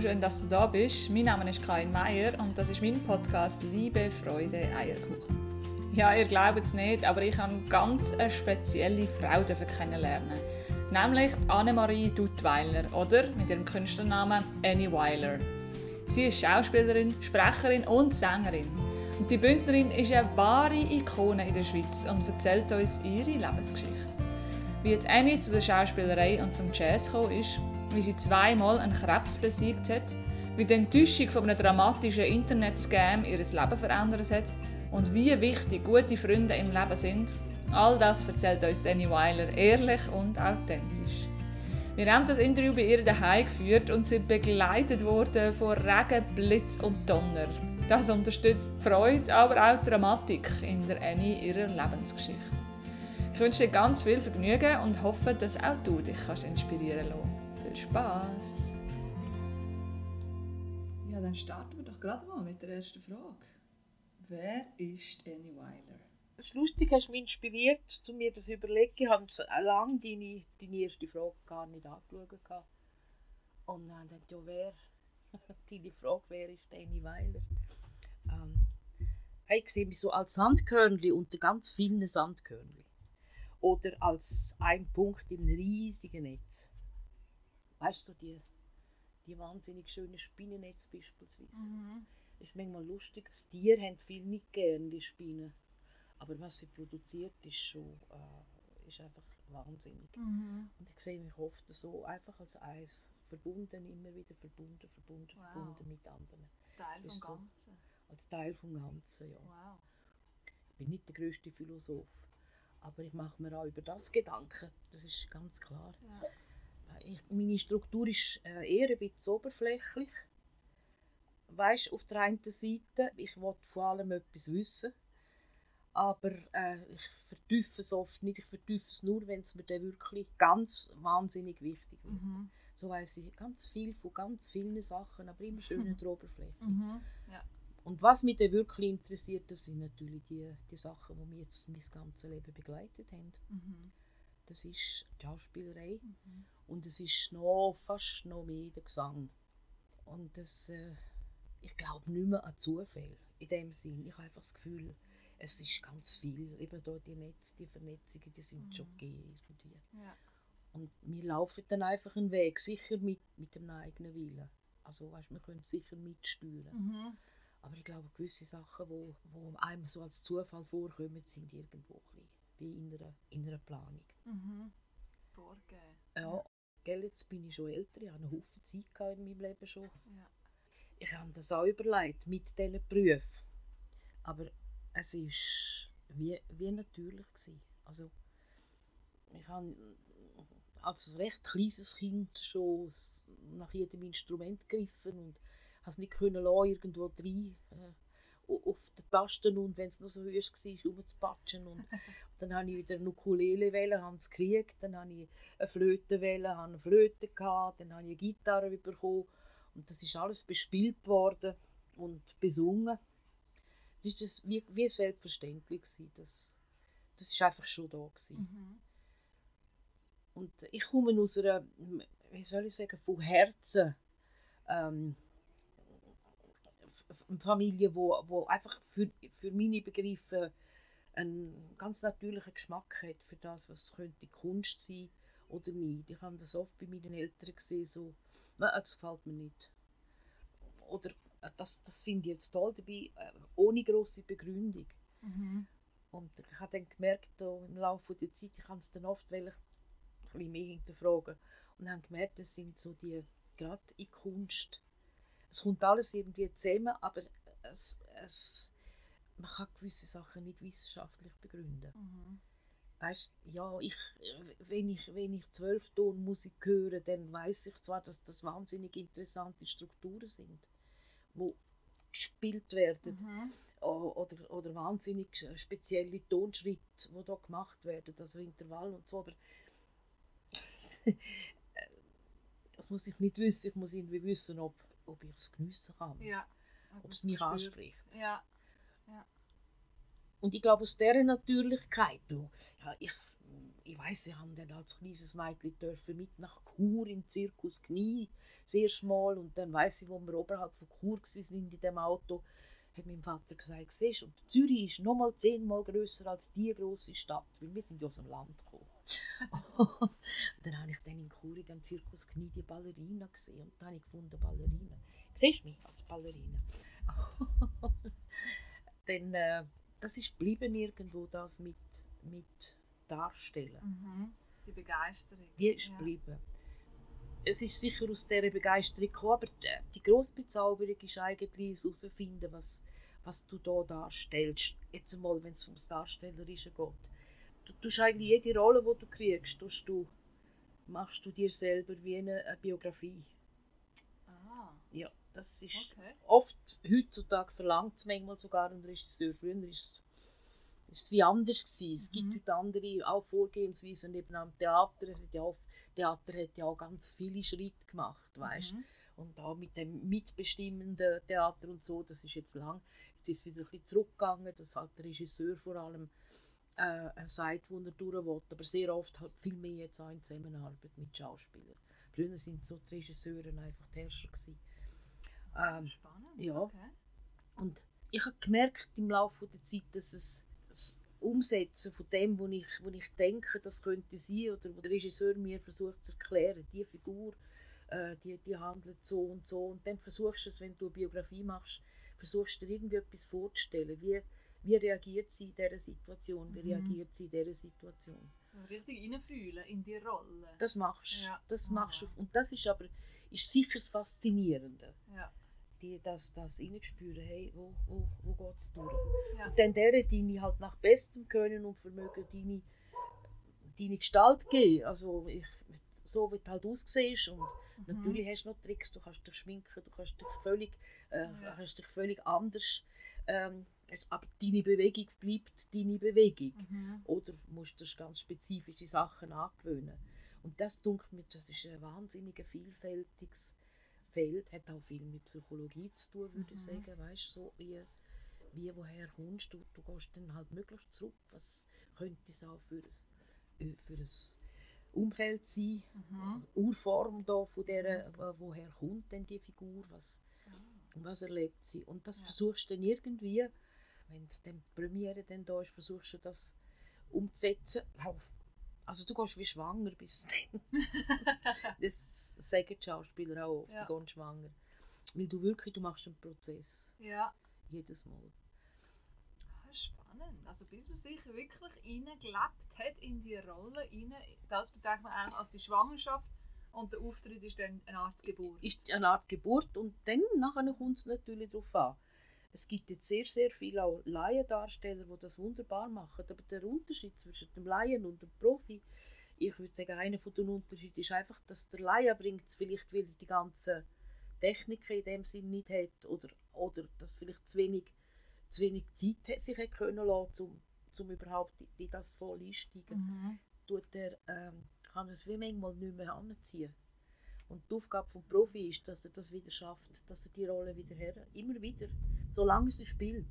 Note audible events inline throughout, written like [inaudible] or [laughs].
schön, dass du da bist. Mein Name ist Karin Meier und das ist mein Podcast Liebe, Freude, Eierkuchen. Ja, ihr glaubt es nicht, aber ich habe ganz eine spezielle Frau kennenlernen. Nämlich Annemarie Duttweiler oder mit ihrem Künstlernamen Annie Weiler. Sie ist Schauspielerin, Sprecherin und Sängerin. Und die Bündnerin ist eine wahre Ikone in der Schweiz und erzählt uns ihre Lebensgeschichte. Wie Annie zu der Schauspielerei und zum Jazz gekommen ist, wie sie zweimal einen Krebs besiegt hat, wie die Enttäuschung von einem dramatischen Internet-Scam ihr Leben verändert hat und wie wichtig gute Freunde im Leben sind, all das erzählt uns Danny Weiler ehrlich und authentisch. Wir haben das Interview bei ihr daheim geführt und sind begleitet worden von Regen, Blitz und Donner. Das unterstützt die Freude, aber auch die Dramatik in der Annie ihrer Lebensgeschichte. Ich wünsche dir ganz viel Vergnügen und hoffe, dass auch du dich kannst inspirieren kannst. Viel Spaß! Ja, dann starten wir doch gerade mal mit der ersten Frage. Wer ist Annie Weiler? Das Lustige hast mich inspiriert, zu mir das überlegen. Ich habe lange deine, deine erste Frage gar nicht angeschaut. Und dann dachte ich, ja, wer? [laughs] deine Frage, wer ist Annie Weiler? Ähm, ich sehe mich so als Sandkörnli unter ganz vielen Sandkörnli. Oder als ein Punkt im riesigen Netz. Weißt du, so die, die wahnsinnig schönen Spinnennetz beispielsweise. Mhm. Das ist manchmal lustig. Das Tier haben viel nicht gern, die Spinnen. Aber was sie produziert, ist schon äh, ist einfach wahnsinnig. Mhm. Und ich sehe mich oft so einfach als eins. Verbunden, immer wieder verbunden, verbunden, wow. verbunden mit anderen. Teil vom so, Ganzen. Als Teil vom Ganzen, ja. Wow. Ich bin nicht der größte Philosoph, aber ich mache mir auch über das Gedanken, das ist ganz klar. Ja. Ich, meine Struktur ist äh, eher ein bisschen oberflächlich weißt, auf der einen Seite, ich will vor allem etwas wissen, aber äh, ich vertiefe es oft nicht. Ich vertiefe es nur, wenn es mir dann wirklich ganz wahnsinnig wichtig wird. Mhm. So weiß ich ganz viel von ganz vielen Sachen, aber immer schön in der Oberfläche. Mhm. Ja. Und was mich dann wirklich interessiert, das sind natürlich die, die Sachen, die mich jetzt mein ganzes Leben begleitet haben. Mhm. Das ist die Schauspielerei mhm. Und es ist noch, fast noch mehr der Gesang. Und das... Äh, ich glaube nicht mehr an Zufall in dem Sinn. Ich habe einfach das Gefühl, es ist ganz viel. Eben da die Netze, die Vernetzungen, die sind mhm. schon gegeben irgendwie. Ja. Und wir laufen dann einfach einen Weg, sicher mit, mit dem eigenen Willen. Also weißt, wir können sicher mitsteuern. Mhm. Aber ich glaube, gewisse Sachen, die wo, wo einem so als Zufall vorkommen, sind irgendwo ein wie in einer, in einer Planung. Mhm. Vorgehen. Ja, gell, jetzt bin ich schon älter, ich habe einen Haufen Zeit in meinem Leben schon. Ja ich habe das auch überlegt mit diesen Berufen. Aber es war wie, wie natürlich. Gewesen. Also, ich habe als recht kleines Kind schon nach jedem Instrument gegriffen und habe es nicht können lassen, irgendwo rein äh, auf den Tasten und wenn es noch so höher war, rumzupatschen. Und [laughs] dann habe ich wieder eine Ukulele wählen, habe es gekriegt, dann habe ich eine Flöte wählen, habe eine Flöte gehabt, dann habe ich eine Gitarre bekommen und das ist alles bespielt worden und besungen. Das ist wie, wie selbstverständlich gewesen. Das, das ist einfach schon da gewesen. Mhm. Und ich komme aus einer, wie soll ich sagen, von Herzen ähm, Familie, wo, wo einfach für, für meine Begriffe einen ganz natürlichen Geschmack hat für das, was könnte Kunst sein oder nicht. Ich habe das oft bei meinen Eltern gesehen, so das gefällt mir nicht. Oder äh, das, das finde ich jetzt toll dabei, äh, ohne große Begründung. Mhm. Und ich habe dann gemerkt, da im Laufe der Zeit, ich kann es dann oft ein bisschen mehr hinterfragen und habe gemerkt, das sind so die, gerade in Kunst, es kommt alles irgendwie zusammen, aber es, es, man kann gewisse Sachen nicht wissenschaftlich begründen. Mhm weißt, ja, ich, wenn ich, wenn ich Zwölftonmusik höre, dann weiß ich zwar, dass das wahnsinnig interessante Strukturen sind, wo gespielt werden mhm. oder, oder wahnsinnig spezielle Tonschritte, die da gemacht werden, also Intervall und so, aber [laughs] das muss ich nicht wissen, ich muss irgendwie wissen, ob, ob ich es geniessen kann, ja, ob es mich anspricht. Ja. Ja. Und ich glaube, aus dieser Natürlichkeit, du, ja, ich, ich weiß, ich habe dann als kleines Mädchen dürfen mit nach Chur im Zirkus Knie, sehr schmal. Und dann weiß ich, wo wir oberhalb von Chur waren in dem Auto, hat mein Vater gesagt, siehst und Zürich ist noch mal zehnmal grösser als die große Stadt, weil wir sind ja aus dem Land gekommen. Und dann habe ich dann in Chur in dem Zirkus Knie die Ballerina gesehen und dann habe ich gefunden, Ballerina. Siehst du mich als Ballerina? [laughs] dann, äh, das ist geblieben irgendwo, das mit, mit Darstellen. Mhm. Die Begeisterung. Die ist Ja. geblieben. Es ist sicher aus dieser Begeisterung gekommen, aber die, die grosse Bezauberung ist eigentlich herauszufinden, was, was du da darstellst. Jetzt einmal, wenn es ums Darstellerische geht. Du tust eigentlich jede Rolle, die du kriegst, tust du, machst du dir selber wie eine, eine Biografie. Ah, Ja, das ist okay. oft heutzutage verlangt manchmal sogar ein Regisseur. Früher ist es, ist wie anders gewesen. Es gibt Mhm. heute andere auch Vorgehensweisen eben am Theater. Hat ja auch, Theater hat ja auch ganz viele Schritte gemacht, weißt Mhm. Und auch mit dem mitbestimmenden Theater und so, das ist jetzt lang. Jetzt ist es wieder ein bisschen zurückgegangen, dass halt der Regisseur vor allem äh, sagt, wo er durch will. Aber sehr oft halt viel mehr jetzt auch in Zusammenarbeit mit Schauspielern. Früher sind so die Regisseure einfach die Herrscher gewesen. Ähm, Spannend. ja. Okay. und ich habe gemerkt im Laufe der Zeit, dass es das Umsetzen von dem, was ich, wo ich denke, das könnte sein, oder wo der Regisseur mir versucht zu erklären, die Figur, äh, die, die handelt so und so. Und dann versuchst du es, wenn du eine Biografie machst, versuchst du dir irgendwie etwas vorzustellen. Wie, wie reagiert sie in dieser Situation? Wie Mhm. reagiert sie in dieser Situation? So richtig reinfühlen in die Rolle. Das machst du. Ja. Das machst du. Ah. Und das ist aber ist sicher das Faszinierende. ja. Die, das, das reinspüren, hey, wo, wo, wo geht es durch? Ja. Und dann deren, die halt nach bestem Können und Vermögen deine, deine Gestalt geben. Also ich, so wie du halt aussiehst und Mhm. natürlich hast du noch Tricks, du kannst dich schminken, du kannst dich völlig, äh, Ja. kannst dich völlig anders, ähm, aber deine Bewegung bleibt deine Bewegung. Mhm. Oder musst du ganz spezifische Sachen angewöhnen. Und das dunkelt mir, das ist ein wahnsinnig vielfältiges Feld, hat auch viel mit Psychologie zu tun, würde ich Mhm. sagen. Weißt so wie, wie woher kommst du? Du gehst dann halt möglichst zurück. Was könnte es auch für ein, für ein Umfeld sein? Mhm. Urform da von der, wo- woher kommt denn die Figur? Was, was erlebt sie? Und das Ja. versuchst du dann irgendwie, wenn es dann die Premiere dann da ist, versuchst du das umzusetzen. Also du gehst wie schwanger bis dann. [laughs] das sagen die Schauspieler auch oft, Ja. die gehen schwanger. Weil du wirklich, du machst einen Prozess. Ja. Jedes Mal. Ah, Spannend. Also bis man sich wirklich reingelebt hat in die Rolle, rein, das bezeichnet man eigentlich als die Schwangerschaft und der Auftritt ist dann eine Art Geburt. Ist eine Art Geburt und dann nachher kommt es natürlich darauf an. Es gibt jetzt sehr, sehr viele auch Laiendarsteller, die das wunderbar machen. Aber der Unterschied zwischen dem Laien und dem Profi, ich würde sagen, einer von den Unterschieden ist einfach, dass der Laie bringt vielleicht, weil er die ganzen Techniken in dem Sinn nicht hat oder, oder dass vielleicht zu wenig, zu wenig Zeit hat, sich hat können lassen, um, um überhaupt in, in das voll einsteigen Mhm. tut er, ähm, kann er es wie manchmal nicht mehr anziehen. Und die Aufgabe des Profi ist, dass er das wieder schafft, dass er die Rolle wieder her, immer wieder, solange sie spielt.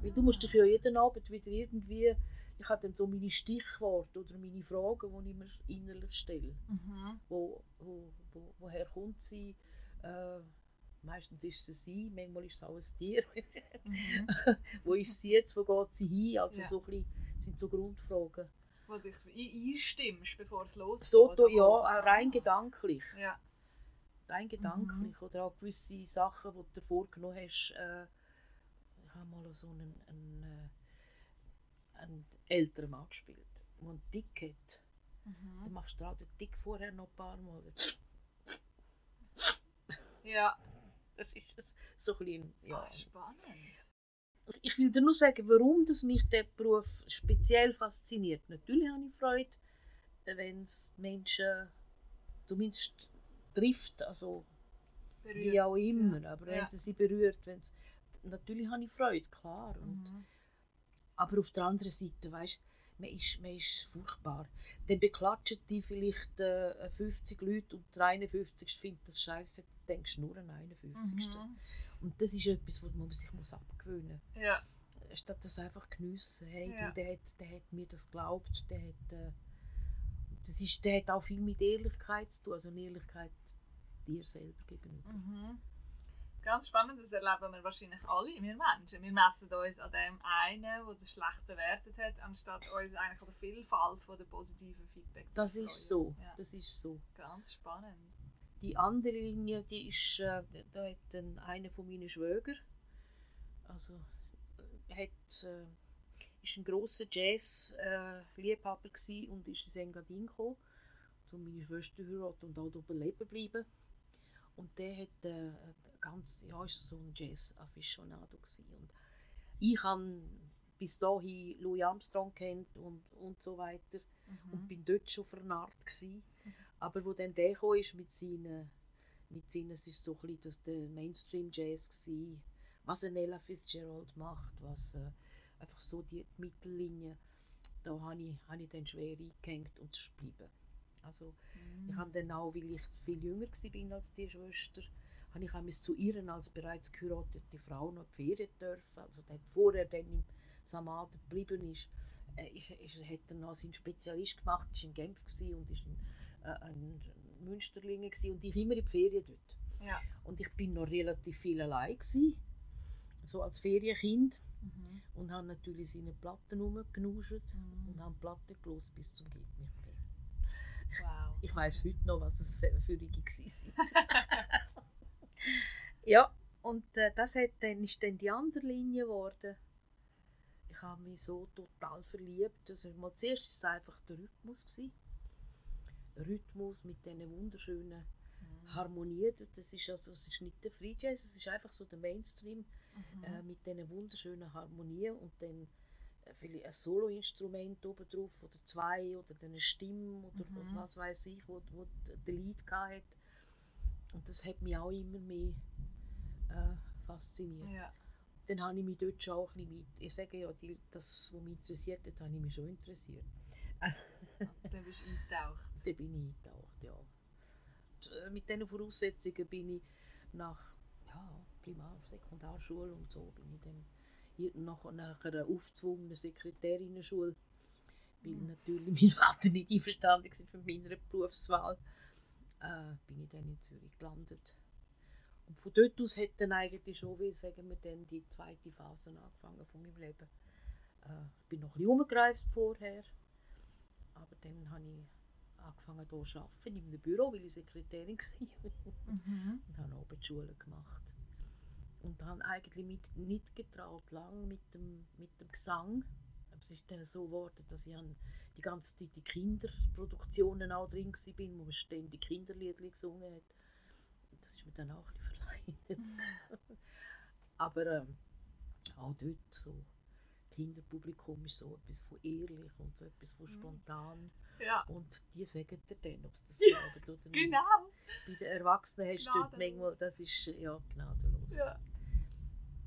Weil du musst dich ja jeden Abend wieder irgendwie, ich habe dann so meine Stichworte oder meine Fragen, die ich mir innerlich stelle. Mhm. Wo, wo, wo, woher kommt sie? Äh, meistens ist es sie, manchmal ist es auch ein Tier. Mhm. [laughs] wo ist sie jetzt, wo geht sie hin? Also Ja. so ein bisschen, sind so Grundfragen. Wo du dich ein- einstimmst, bevor es losgeht. So, ja, rein gedanklich. Ja. Rein gedanklich. Oder auch gewisse Sachen, die du vorgenommen hast. Äh, ich habe mal so einen, einen, äh, einen älteren Mann gespielt, der einen Dick hat. Dann Mhm. machst du auch den Dick vorher noch ein paar Mal. Ja. Das ist so ein bisschen, ja. Ah, spannend. Ich will dir nur sagen, warum das mich der Beruf speziell fasziniert. Natürlich habe ich Freude, wenn es Menschen zumindest trifft, also wie Berührt, auch immer, aber wenn Ja. es sie berührt, wenn's, natürlich habe ich Freude, klar. Und, Mhm. Aber auf der anderen Seite, weißt man ist, man ist furchtbar. Dann beklatschen die vielleicht äh, 50 Leute und der 51. findet das scheiße, denkst nur an den 51. Mhm. Und das ist etwas, was man sich muss abgewöhnen Ja. statt das einfach geniessen. Hey, Ja. der, hat, der hat mir das geglaubt, der hat, äh, das ist, der hat auch viel mit Ehrlichkeit zu tun, also Ehrlichkeit dir selber gegenüber. Mhm. Ganz spannend, das erleben wir wahrscheinlich alle, wir Menschen. Wir messen uns an dem einen, der das schlecht bewertet hat, anstatt uns eigentlich an der Vielfalt von der positiven Feedback zu Das ist so, Ja, das ist so. ganz spannend. Die andere Linie, die ist, äh, da hat dann einer von meinen Schwöger, also äh, hat, äh, ist ein grosser Jazz-Liebhaber gsi und ist ins Engadin gekommen, um meine Schwester zu heiraten und auch oben leben bleiben. Und der hat äh, ganz, ja, ist so ein Jazz-Afficionado. Und ich habe bis dahin Louis Armstrong kennt und, und so weiter und Mhm. bin dort schon vernarrt gsi. Aber wo dann der kam, ist mit seinen, mit seinen, es ist so ein bisschen das der Mainstream Jazz gsi, was ein Ella Fitzgerald macht, was äh, einfach so die Mittellinie, da habe ich, habe ich dann schwer eingehängt und das ist geblieben. Also ich habe dann auch, weil ich viel jünger war als die Schwester, habe ich einmal zu ihr als bereits geheiratete Frau noch Ferien dürfen. Also der vorher dann im Samad geblieben ist, äh, ist, ist, hat er noch seinen Spezialist gemacht, ist in Genf und ist ein, äh, ein Münsterlinge und ich immer in die Ferien dort. Ja. Und ich bin noch relativ viel allein gsi, so als Ferienkind Mhm. und habe natürlich seine Platten rumgenuscht Mhm. und habe Platten gelost bis zum mehr. Wow. Ich weiß heute noch, was es für Rigi sind. [laughs] ja, und äh, das hat dann, ist dann die andere Linie geworden. Ich habe mich so total verliebt. Also mal zuerst war es einfach der Rhythmus. Gewesen. Rhythmus mit diesen wunderschönen Mhm. Harmonien. Das ist, also, es ist nicht der Free Jazz, es ist einfach so der Mainstream Mhm. äh, mit diesen wunderschönen Harmonien und dann vielleicht ein Soloinstrument oben drauf oder zwei oder dann eine Stimme oder, Mhm. was weiß ich, wo, wo der Lied hat. Und das hat mich auch immer mehr äh, fasziniert. Ja. Dann habe ich mich dort schon auch ein bisschen mit, ich sage ja, die, das, was mich interessiert hat, habe ich mich schon interessiert. [laughs] Dann bist du eingetaucht. Da bin ich eingetaucht, ja. Und, äh, mit diesen Voraussetzungen bin ich nach ja, Primar-, Sekundarschule und so bin ich dann hier nach, nach einer aufgezwungenen Sekretärinnenschule, weil Mhm. natürlich mein Vater nicht einverstanden war mit meiner Berufswahl, äh, bin ich dann in Zürich gelandet. Und von dort aus hat dann eigentlich schon, wie sagen wir dann, die zweite Phase angefangen von meinem Leben. Äh, ich bin noch ein bisschen vorher, aber dann habe ich angefangen hier zu arbeiten, in einem Büro, weil ich Sekretärin [laughs] war Mhm. und habe oben die Schule gemacht. Und habe eigentlich mit, nicht getraut, lang mit dem, mit dem Gesang. Aber Es ist dann so geworden, dass ich die ganze Zeit die Kinderproduktionen auch drin war, wo man ständig Kinderlieder gesungen hat. Das ist mir dann auch ein bisschen verleidet. [laughs] Aber ähm, auch dort so, Kinderpublikum ist so etwas von ehrlich und so etwas von Mhm. spontan. Ja, Und die sagen dir dann, ob sie das Ja, [laughs] glauben oder nicht. genau. Bei den Erwachsenen hast du dort Gnadenlos. manchmal, das ist ja gnadenlos. Ja.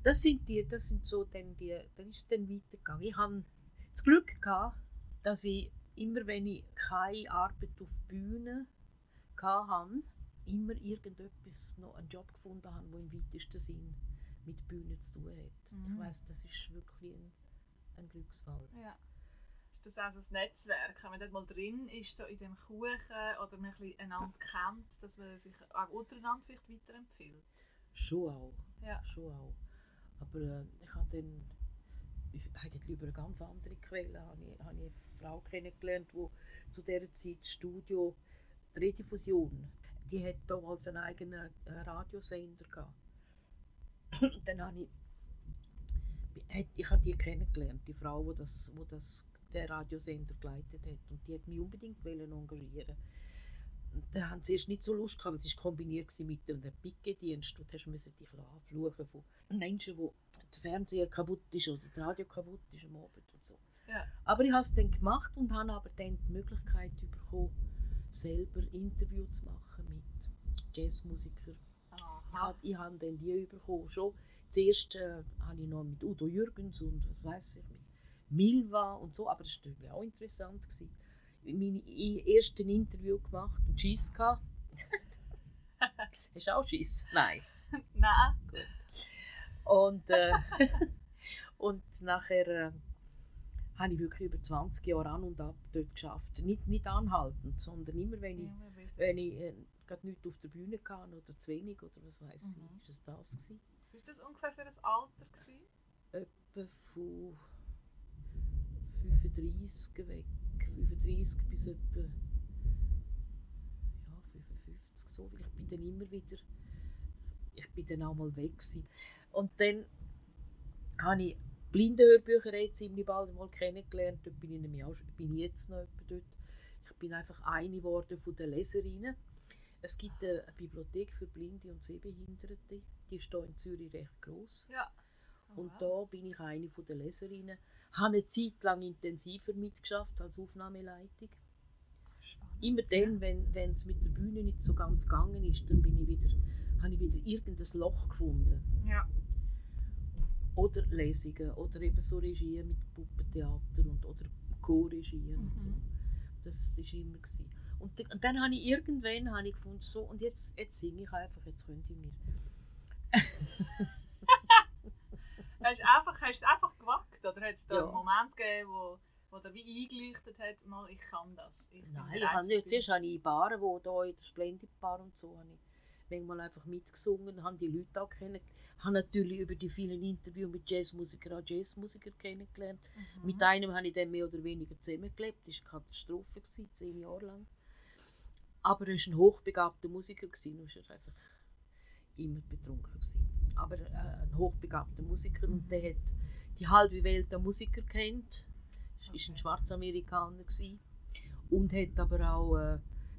Das sind die, das sind so dann die, dann ist es dann weitergegangen. Ich hatte das Glück gehabt, dass ich immer, wenn ich keine Arbeit auf Bühne hatte, immer irgendetwas noch einen Job gefunden habe, der im weitesten Sinn mit Bühne zu tun hat. Mhm. Ich weiss, das ist wirklich ein, ein Glücksfall. Ja. Ist das auch so ein Netzwerk, wenn man dort mal drin ist, so in dem Kuchen oder man ein bisschen einander kennt, dass man sich auch untereinander vielleicht weiterempfiehlt? Schon auch. Ja. Schon auch. Aber äh, ich habe dann ich- eigentlich über eine ganz andere Quelle habe ich, habe ich eine Frau kennengelernt, die zu dieser Zeit das Studio die Rediffusion, die hat damals einen eigenen äh, Radiosender gehabt. Dann habe ich, ich habe die kennengelernt, die Frau, die das, wo das der Radiosender geleitet hat. Und die hat mich unbedingt wollen engagieren. Da haben sie erst nicht so Lust gehabt, weil es war kombiniert mit einem Pickedienst. Du müssen dich anfluchen von Menschen, wo der Fernseher kaputt ist oder das Radio kaputt ist am Abend und so. Ja. Aber ich habe es dann gemacht und habe aber dann die Möglichkeit bekommen, selber Interview zu machen mit Jazzmusikern. Ich Aha. habe, ich habe dann die bekommen. Schon zuerst äh, habe ich noch mit Udo Jürgens und was weiß ich, mit Milva und so, aber das war natürlich auch interessant. Gewesen. Meine ersten Interview gemacht und Schiss gehabt. [laughs] Hast du auch Schiss? Nein. [laughs] Nein. Und, äh, [laughs] Und nachher äh, habe ich wirklich über 20 Jahre an und ab dort geschafft. Nicht, nicht anhaltend, sondern immer, wenn ich, wenn ich äh, gerade nichts auf der Bühne hatte oder zu wenig oder was weiß Mhm. ich, ist es das gewesen. Was war das ungefähr für ein Alter? Gewesen? Etwa von 35 weg, 35 bis etwa ja, 55 so, weil ich bin dann immer wieder, ich bin dann auch mal weg gewesen. Und dann habe ich Blindenhörbücherei ziemlich bald mal kennengelernt, dort bin ich, nämlich auch, bin ich jetzt noch dort. Ich bin einfach eine geworden von den Leserinnen. Es gibt eine Bibliothek für Blinde und Sehbehinderte, die ist hier in Zürich recht groß. Ja. Und da bin ich eine von der Leserinnen. Habe eine Zeit lang intensiver mitgeschafft als Aufnahmeleitung. Spannend, Immer dann, wenn wenn es mit der Bühne nicht so ganz gegangen ist, dann bin ich wieder, habe ich wieder irgendein Loch gefunden. Ja. Oder Lesungen oder eben so Regien mit Puppentheater und, oder Co-Regien und so. Mhm. Das war immer. Gewesen. Und, und dann habe ich irgendwann habe ich gefunden, so, und jetzt, jetzt singe ich einfach, jetzt könnt ihr mir. [laughs] Hast du einfach, hast es einfach gewagt? Oder hat es da Ja. einen Moment gegeben, wo, wo dir wie eingeleuchtet hat, mal, ich kann das? Ich Nein, ich habe nicht. Zuerst habe ich in Baren, wo da in der Splendid Bar und so, habe ich manchmal einfach mitgesungen, habe die Leute auch kennengelernt. habe natürlich über die vielen Interviews mit Jazzmusikern auch Jazzmusiker kennengelernt. Mhm. Mit einem habe ich dann mehr oder weniger zusammengelebt. Das war eine Katastrophe, gewesen, zehn Jahre lang. Aber er war ein hochbegabter Musiker gewesen, und er war einfach immer betrunken. Gewesen. Aber äh, ein hochbegabter Musiker und der hat die halbe Welt an Musiker kennt. Er war ein Okay. Schwarzamerikaner gewesen. und hat aber auch äh,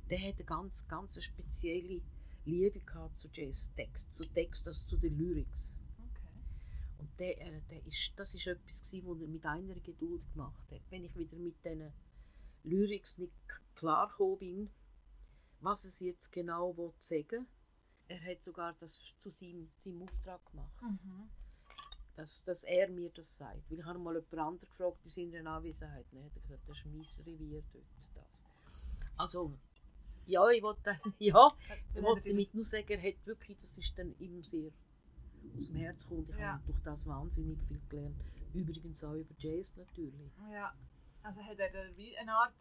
der hat eine ganz, ganz spezielle Liebe gehabt zu Jazztext, zu Text, also zu den Lyrics. Okay. Und der, äh, der ist, das ist etwas, gewesen, was er mit einer Geduld gemacht hat. Wenn ich wieder mit diesen Lyrics nicht klar bin, was es jetzt genau will sagen er hat sogar das zu seinem, seinem Auftrag gemacht, Mhm. dass, dass er mir das sagt. Weil ich habe mal jemand anderen gefragt, in seiner Anwesenheit, ne, hat er gesagt, das ist mein Revier dort. Das. Also, ja, ich wollte, [laughs] ja, ich wollte damit nur sagen, er hat wirklich, das ist dann ihm sehr aus dem Herz gekommen. Ich Ja. habe durch das wahnsinnig viel gelernt. Übrigens auch über Jazz natürlich. Ja. Also hat er wie eine Art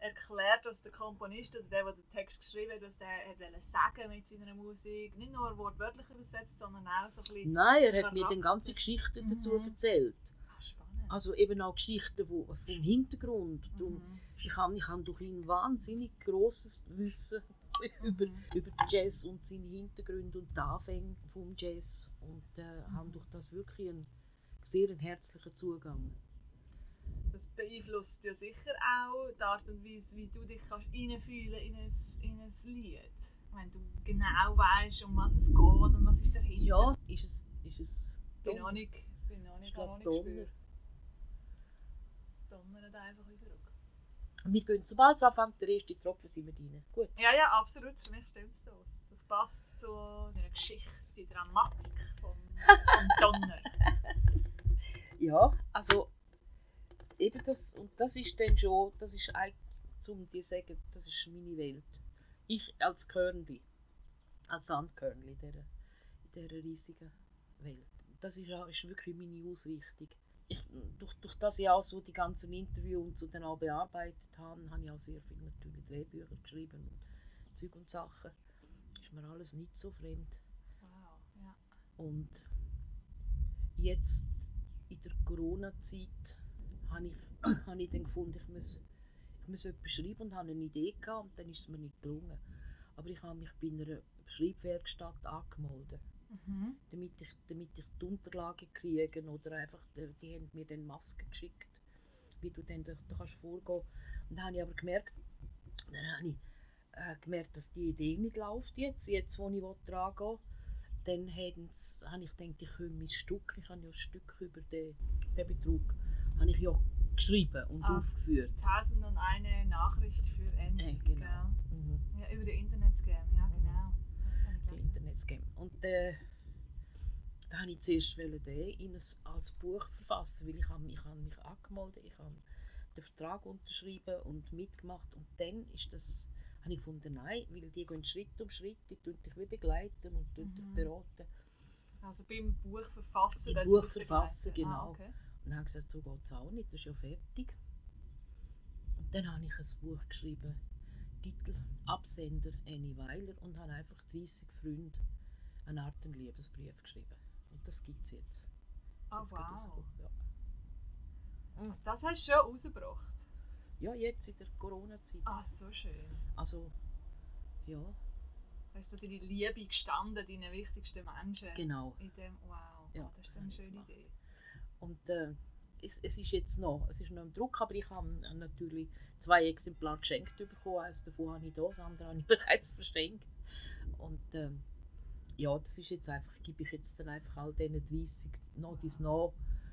erklärt, was der Komponist oder der, der den Text geschrieben hat, was der hat sagen mit seiner Musik. Nicht nur wortwörtlich übersetzt, sondern auch so ein bisschen Nein, er hat mir dann ganze Geschichten dazu Mhm. erzählt. ah, spannend. Also eben auch Geschichten wo, vom Hintergrund. Mhm. Ich habe ich hab durch ihn wahnsinnig grosses Wissen [laughs] über, Mhm. über Jazz und seine Hintergründe und die Anfänge vom Jazz. Und äh, habe durch das wirklich einen sehr einen herzlichen Zugang. Das beeinflusst ja sicher auch die Art und Weise, wie du dich kannst reinfühlen in ein, in ein Lied. Wenn du genau weißt, um was es geht und was ist dahinter. Ja, ist es. Ist es Ich bin noch nicht, bin nicht, Donner. gespürt. Es donnert einfach wieder. Wir gehen, sobald es anfängt, der erste Tropfen, sind wir drin. Gut. Ja, ja, absolut. Für mich stimmt es das. Das passt zu einer Geschichte, die Dramatik vom, vom Donner. [laughs] Ja, also eben das, und das ist dann schon, das ist eigentlich, um dir zu sagen, das ist meine Welt. Ich als Körnli, als Sandkörnli in dieser, in dieser riesigen Welt. Das ist, ist wirklich meine Ausrichtung. Ich, durch, durch das ich auch so die ganzen Interviews und so dann auch bearbeitet habe, habe ich auch sehr viel natürlich Drehbücher geschrieben und Zeug und Sachen. Ist mir alles nicht so fremd. Wow, ja. Und jetzt in der Corona-Zeit habe ich, [clears throat] habe ich dann gefunden, ich muss, ich muss etwas schreiben und habe eine Idee gehabt und dann ist es mir nicht gelungen. Aber ich habe mich bei einer Schreibwerkstatt angemeldet, Mhm. damit ich, damit ich die Unterlagen kriege oder einfach, die, die haben mir dann Masken geschickt, wie du dann da, da kannst vorgehen. Und dann habe ich aber gemerkt, dann habe ich äh, gemerkt, dass die Idee nicht läuft jetzt, jetzt wo ich dran gehe. Dann habe ich gedacht, ich komme mein Stück, ich habe ja ein Stück über den, den Betrug, habe ich ja geschrieben und Ah. aufgeführt. Tausend und eine Nachricht für N. Äh, genau. Mhm. Ja, über den Internet-Scam, ja genau. Habe ich die gelesen. Internetscam. Und äh, da wollte ich zuerst wollen den in ein, als Buch verfassen, weil ich, habe, ich habe mich angemeldet, ich habe den Vertrag unterschrieben und mitgemacht und dann ist das, habe ich gefunden, nein, weil die gehen Schritt um Schritt, die tun dich wie begleiten und tun dich Mhm. beraten. Also beim Buch verfassen? Beim Buch verfassen, genau. Ah, okay. Und dann habe ich gesagt, so geht es auch nicht, das ist ja fertig. Und dann habe ich ein Buch geschrieben, Titel Absender Annie Weiler und habe einfach 30 Freunde eine Art einen Liebesbrief geschrieben. Und das gibt es jetzt. Oh, wow. Ja. Das hast du schon rausgebracht? Ja, jetzt in der Corona-Zeit. Ah, so schön. Also, ja. Hast du deine Liebe gestanden, deinen wichtigsten Menschen? Genau. In dem, wow, ja, das ist eine schöne Idee. Und äh, es, es, ist jetzt noch, es ist noch im Druck, aber ich habe natürlich zwei Exemplare geschenkt bekommen. Eines davon habe ich da, das andere habe ich [laughs] bereits verschenkt. Und äh, ja, das ist jetzt einfach, gebe ich jetzt dann einfach all diesen 30 noch dies noch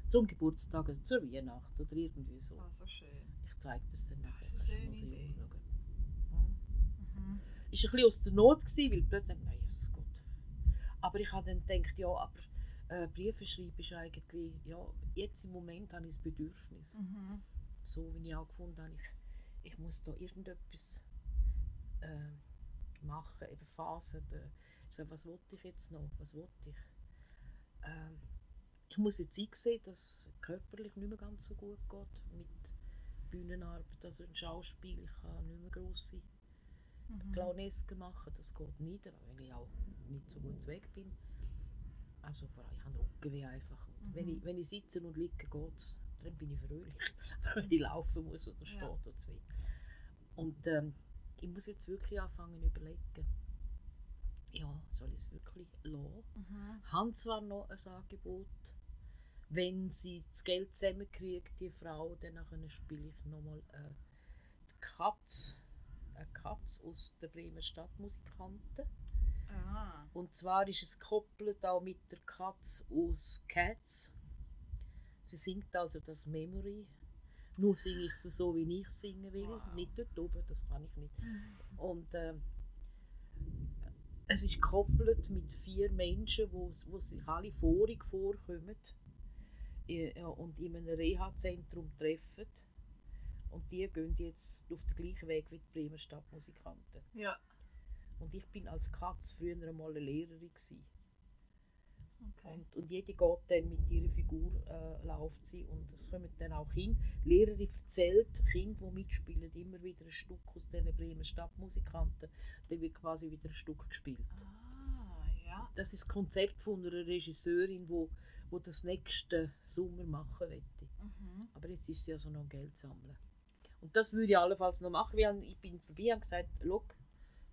zum Geburtstag oder zur Weihnacht oder irgendwie so. Ah, so schön. Ich zeige das dann nachher. Das ist eine schöne Idee. Mhm. Mhm. Ist ein bisschen aus der Not gewesen, weil plötzlich, nein, Jesus Gott. Aber ich habe dann gedacht, ja, aber äh, Briefe schreiben ist eigentlich, ja, jetzt im Moment habe ich das Bedürfnis. Mhm. So wie ich auch gefunden habe, ich, ich muss da irgendetwas äh, machen, eben Phasen. Der, so, was wollte ich jetzt noch? Was wollte ich? Ähm, ich muss jetzt einsehen, dass es körperlich nicht mehr ganz so gut geht mit Bühnenarbeit. Also ein Schauspiel, ich kann nicht mehr grosse mhm. Machen, das geht nicht, weil ich auch nicht so gut weg bin. Also ich habe Rückenweh einfach. Mhm. Wenn, ich, wenn ich sitze und liege, geht es. Dann bin ich fröhlich. [laughs] [laughs] wenn ich laufen muss oder stehe ja. oder zwei. Und ähm, ich muss jetzt wirklich anfangen zu überlegen, ja, soll ich es wirklich lassen? Mhm. Haben zwar noch ein Angebot, wenn sie das Geld zusammenkriegt, die Frau, dann spiele ich nochmal äh, die Katz, eine Katz aus der Bremer Stadtmusikanten. Ah. Und zwar ist es gekoppelt auch mit der Katz aus Cats. Sie singt also das Memory. Nur singe ich es so, wie ich singen will. Wow. Nicht dort oben, das kann ich nicht. Mhm. Und äh, es ist gekoppelt mit vier Menschen, wo, wo sich alle vorig vorkommen und in einem Reha-Zentrum treffen. Und die gehen jetzt auf den gleichen Weg wie die Bremer Stadtmusikanten. Ja. Und ich bin als Katz früher einmal eine Lehrerin. Gewesen. Okay. Und, und jede geht dann mit ihrer Figur äh, läuft sie und es kommen dann auch hin. Die Lehrerin erzählt Kinder, die mitspielen, immer wieder ein Stück aus diesen Bremer Stadtmusikanten. Dann wird quasi wieder ein Stück gespielt. Ah, ja. Das ist das Konzept von einer Regisseurin, wo, wo das nächste Sommer machen möchte. Mhm. Aber jetzt ist sie also noch Geld sammeln. Und das würde ich allenfalls noch machen. Ich bin vorbei und gesagt,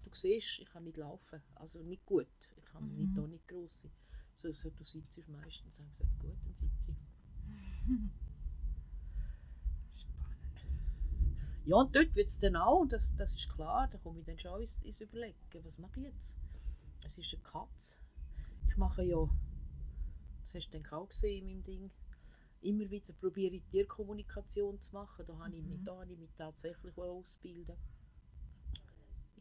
du siehst, ich kann nicht laufen. Also nicht gut. Ich kann mhm. nicht, auch nicht gross sein. So, so, du sitzt meistens. Haben gesagt, gut, dann sitze ich. Spannend. Ja, und dort wird es dann auch, das, das ist klar, da komme ich dann schon ins, ins Überlegen, was mache ich jetzt? Es ist eine Katze. Ich mache ja, das hast du dann auch gesehen in meinem Ding, immer wieder probiere ich Tierkommunikation zu machen. Da habe ich mich, mhm. da habe ich mich tatsächlich ausbilden.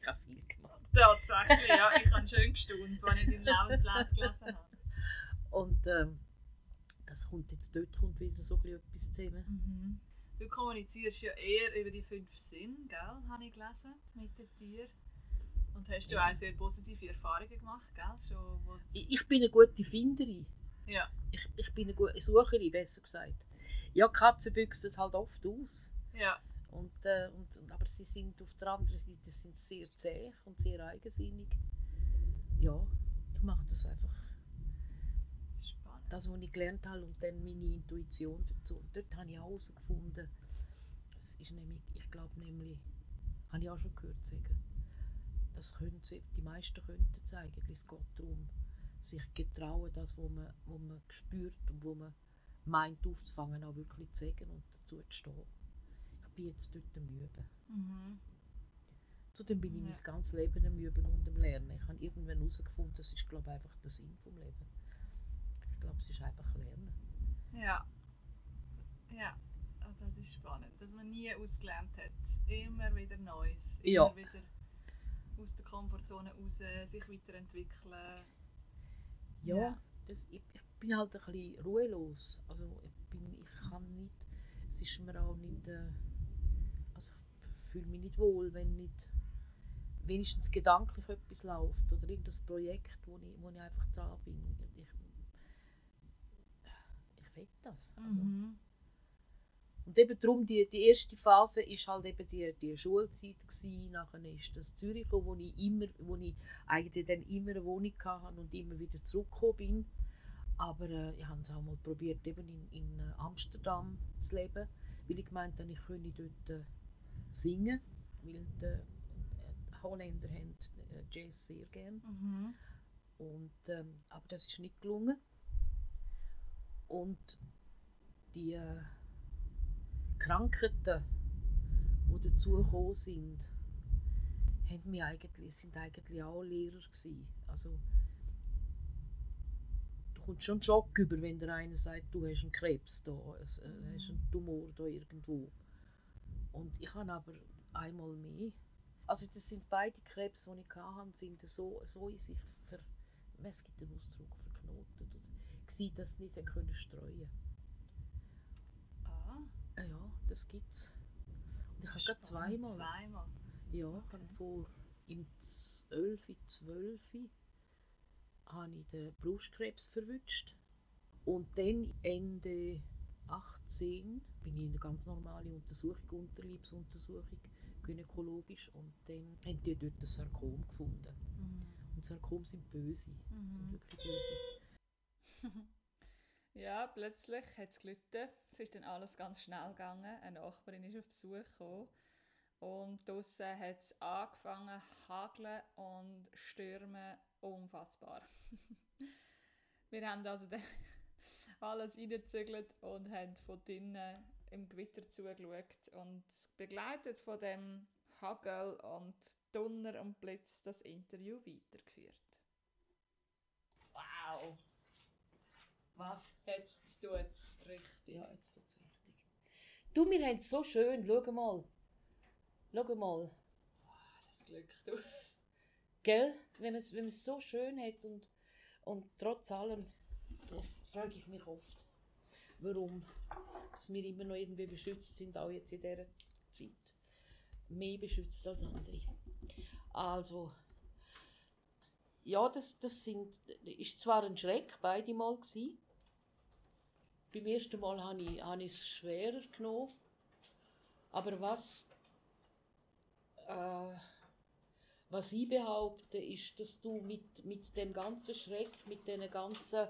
Ich habe viel gemacht. Tatsächlich, ja. Ich habe schön gestaunt, als ich deinen Lebenslauf gelesen habe. Und ähm, das kommt jetzt dort kommt wieder so etwas zusammen. Mhm. Du kommunizierst ja eher über die fünf Sinne, gell? habe ich gelesen, mit den Tieren. Und hast du ja. auch sehr positive Erfahrungen gemacht, gell? Schon, ich, ich bin eine gute Finderin. Ja. Ich, ich bin eine gute Sucherin, besser gesagt. Ja, Katzen büchsen halt oft aus. Ja. Und, äh, und, aber sie sind auf der anderen Seite sind sehr zäh und sehr eigensinnig. Ja, ich mache das einfach das, was ich gelernt habe und dann meine Intuition dazu. Und dort habe ich auch herausgefunden, es ist nämlich, ich glaube nämlich, habe ich auch schon gehört sagen, das können sie, die meisten könnten es eigentlich. Es geht darum, sich getrauen, das, was man, was man spürt und was man meint aufzufangen, auch wirklich zu sagen und dazu zu stehen. Ich bin jetzt dort am Üben. Mhm. Zudem bin ich ja. mein ganzes Leben am Üben und am Lernen. Ich habe irgendwann herausgefunden, das ist glaube ich, einfach der Sinn des Lebens glaube, es ist einfach Lernen. Ja. Ja, oh, das ist spannend, dass man nie ausgelernt hat. Immer wieder Neues. Immer ja. wieder aus der Komfortzone raus, sich weiterentwickeln. Ja, ja. Das, ich, ich, bin halt ein bisschen ruhelos. Also ich, bin, ich kann nicht, es ist mir auch nicht, äh, ich fühle mich nicht wohl, wenn nicht wenigstens gedanklich etwas läuft oder irgendein Projekt, wo ich, wo ich einfach dran bin. Ich ich will das. Also, Mhm. Und eben darum, die, die erste Phase ist halt eben die, die Schulzeit gewesen. Nachher ist das Zürich, wo ich immer, wo ich eigentlich dann immer eine Wohnung hatte und immer wieder zurückgekommen bin. Aber äh, ich habe es auch mal probiert, eben in, in äh, Amsterdam zu leben, weil ich gemeint habe, ich könne dort äh, singen, weil die äh, Holländer haben äh, Jazz sehr gerne. Mhm. Und, ähm, aber das ist nicht gelungen. Und die äh, Krankheiten, die dazu gekommen sind, haben mich eigentlich, sind eigentlich auch Lehrer gewesen. Also, du kommst schon einen Schock über, wenn der eine sagt, du hast einen Krebs da, also, äh, hast einen Tumor da irgendwo. Und ich habe aber einmal mehr. Also das sind beide Krebs, die ich hatte, sind so, so in sich ver, es gibt einen Ausdruck, verknotet. Gewesen, dass sie nicht können streuen Ah, Ja, das gibt's. Und ich habe gerade zweimal. Zweimal. Ja, habe vor im 12, 12 habe ich den Brustkrebs verwünscht. Und dann Ende 18 bin ich in eine ganz normale Untersuchung, Unterleibsuntersuchung, gynäkologisch. Und dann haben die dort ein Sarkom gefunden. Mhm. Und Sarkom sind böse, sind Mhm. wirklich böse. [laughs] Ja, plötzlich hat es gelitten. Es ist dann alles ganz schnell gegangen. Eine Nachbarin ist auf Besuch gekommen. Und draussen hat es angefangen hageln und stürmen. Unfassbar. [laughs] Wir haben also dann alles reingezügelt und haben von drinnen im Gewitter zugeschaut und begleitet von dem Hagel und Donner und Blitz das Interview weitergeführt. Wow! Was? Jetzt tut es richtig. Ja, jetzt tut es richtig. Du, wir haben es so schön. Schau mal. Schau mal. Das Glück, du. Gell? Wenn man es wenn man's so schön hat und, und trotz allem, das frage ich mich oft, warum dass wir immer noch irgendwie beschützt sind, auch jetzt in dieser Zeit. Mehr beschützt als andere. Also, ja, das, das sind, ist zwar ein Schreck, beide Mal gewesen. Beim ersten Mal habe ich, habe ich es schwerer genommen. Aber was, äh, was ich behaupte, ist, dass du mit, mit dem ganzen Schreck, mit den ganzen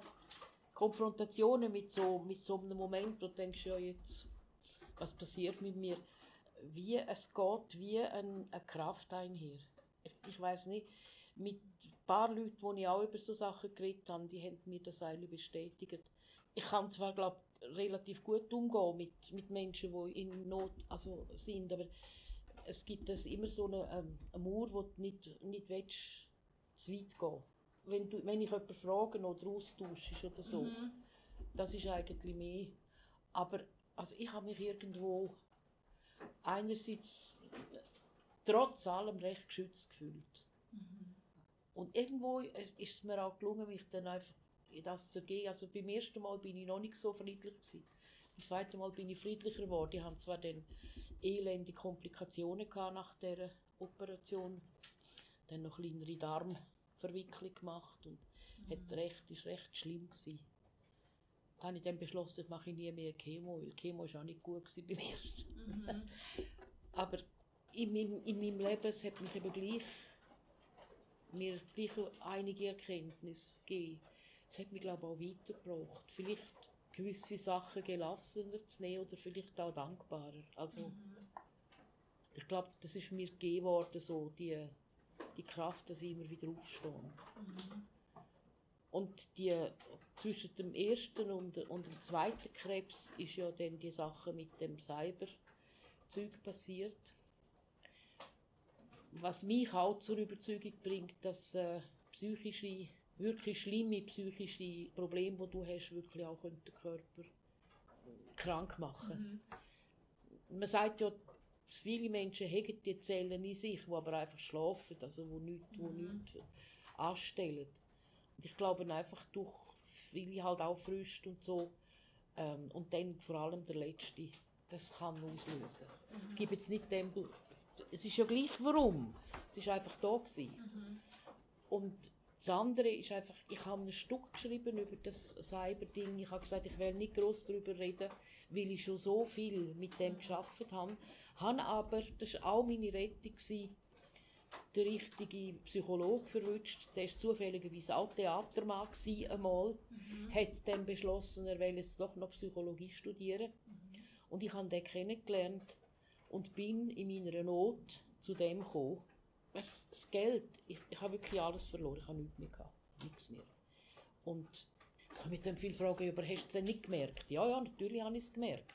Konfrontationen, mit so, mit so einem Moment, wo du denkst, ja jetzt, was passiert mit mir, wie es geht, wie ein, eine Kraft einher. Ich, ich weiß nicht, mit ein paar Leuten, die ich auch über so Sachen geredet habe, die haben mir das eigentlich bestätigt. Ich kann zwar, glaube relativ gut umgehen mit, mit Menschen, die in Not also sind, aber es gibt das immer so eine, ähm, eine Mauer, wo du nicht, nicht willst, zu weit gehen. Wenn, du, wenn ich jemanden frage oder austausche oder so, Mhm. das ist eigentlich mehr. Aber also ich habe mich irgendwo einerseits trotz allem recht geschützt gefühlt. Und irgendwo ist es mir auch gelungen, mich dann einfach in das zu gehen. Also beim ersten Mal bin ich noch nicht so friedlich gewesen. Beim zweiten Mal bin ich friedlicher geworden. Ich hatte zwar dann elende Komplikationen gehabt nach der Operation, dann noch kleinere Darmverwicklung gemacht und hat recht, ist recht schlimm gewesen. Da habe ich dann beschlossen, ich mache nie mehr Chemo, weil Chemo war auch nicht gut beim ersten. Mhm. [laughs] Aber in meinem, in meinem Leben es hat mich eben gleich, mir gleich einige Erkenntnisse gegeben. Es hat mich, glaube ich, auch weitergebracht. Vielleicht gewisse Sachen gelassener zu nehmen oder vielleicht auch dankbarer. Also, ich glaube, das ist mir gegeben worden, so die, die Kraft, dass ich immer wieder aufstehe. Und die, zwischen dem ersten und, und dem zweiten Krebs ist ja dann die Sache mit dem Cyber-Zeug passiert. Was mich auch zur Überzeugung bringt, dass äh, psychische, wirklich schlimme psychische Probleme, die du hast, wirklich auch den Körper krank machen. Man sagt ja, viele Menschen haben die Zellen in sich, die aber einfach schlafen, also wo nichts, wo nichts anstellen. Und ich glaube einfach durch viele halt auch Früchte und so ähm, und dann vor allem der letzte, das kann auslösen. Ich gebe jetzt nicht dem, es ist ja gleich warum, es ist einfach da gewesen. Und das andere ist einfach, ich habe ein Stück geschrieben über das Cyber-Ding. Ich habe gesagt, ich will nicht groß darüber reden, weil ich schon so viel mit dem geschafft habe. Habe aber, das war auch meine Rettung, der richtige Psychologe verwünscht. Der war zufälligerweise auch Theatermann einmal. Mhm. Hat dann beschlossen, er will jetzt doch noch Psychologie studieren. Mhm. Und ich habe den kennengelernt und bin in meiner Not zu dem gekommen. Weißt, das Geld, ich, ich habe wirklich alles verloren, ich habe nichts mehr gehabt, nichts mehr. Und es kommen dann viele Fragen über, hast du es denn nicht gemerkt? Ja, ja, natürlich habe ich es gemerkt.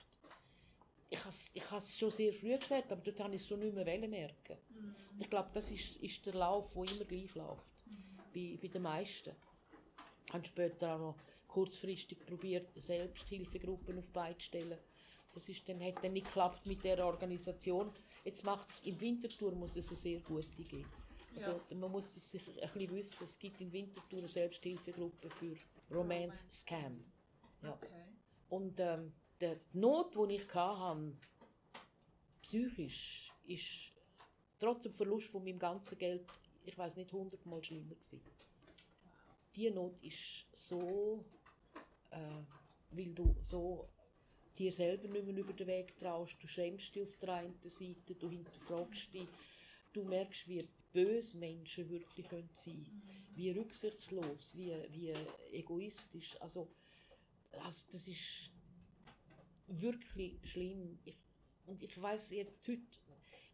Ich habe es, ich es schon sehr früh gemerkt, aber dort habe ich es schon nicht mehr merken. Mhm. Ich glaube, das ist, ist der Lauf, der immer gleich läuft, mhm. bei, bei den meisten. Ich habe später auch noch kurzfristig probiert, Selbsthilfegruppen auf Beine zu stellen das ist dann, hat dann nicht geklappt mit der Organisation. Jetzt macht es im Winterthur muss es eine sehr gute geben. Also ja. man muss das sich ein bisschen wissen. Es gibt in Winterthur eine Selbsthilfegruppe für Romance Scam. Ja. Okay. Und ähm, die Not, die ich hatte, psychisch, ist trotz dem Verlust von meinem ganzen Geld, ich weiß nicht, hundertmal schlimmer gewesen. Diese Not ist so, äh, weil du so dir selber nicht mehr über den Weg traust. Du schämst dich auf der einen Seite, du hinterfragst dich. Du merkst, wie böse Menschen wirklich können sein können. Wie rücksichtslos, wie, wie egoistisch. Also, also, das ist wirklich schlimm. Ich, und ich weiß jetzt heute,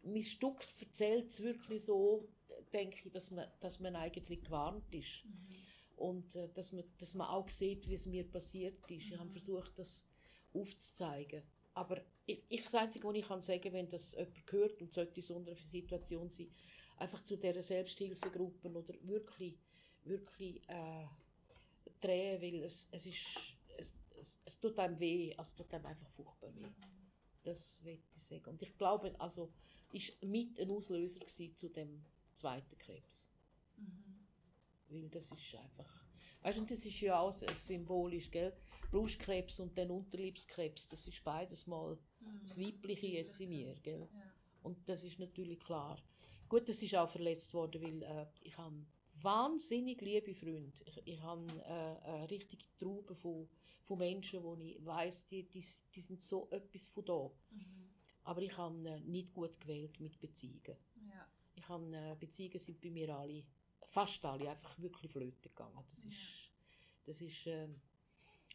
mein Stück erzählt es wirklich so, denke ich, dass man, dass man eigentlich gewarnt ist. Mhm. Und äh, dass, man, dass man auch sieht, wie es mir passiert ist. Mhm. Ich habe versucht, das aufzuzeigen. Aber ich, ich das Einzige, was ich kann sagen wenn das jemand hört und sollte in so einer Situation sein, einfach zu dieser Selbsthilfegruppen oder wirklich, wirklich äh, drehen, weil es, es ist, es, es, es tut einem weh, also tut einem einfach furchtbar weh. Das will ich sagen. Und ich glaube, also ist mit ein Auslöser zu dem zweiten Krebs. Mhm. Weil das ist einfach Weißt du, das ist ja auch symbolisch, gell? Brustkrebs und dann Unterliebskrebs, das ist beides mal mhm. das Weibliche jetzt in mir, gell? Ja. Und das ist natürlich klar. Gut, das ist auch verletzt worden, weil äh, ich habe wahnsinnig liebe Freunde. Ich, ich habe äh, eine richtige Traube von, von Menschen, wo ich weiss, die, die, die sind so etwas von da. Mhm. Aber ich habe äh, nicht gut gewählt mit Beziehungen. Ja. Ich habe, äh, Beziehungen sind bei mir alle fast alle einfach wirklich flöten gegangen. Das ist, das ist äh,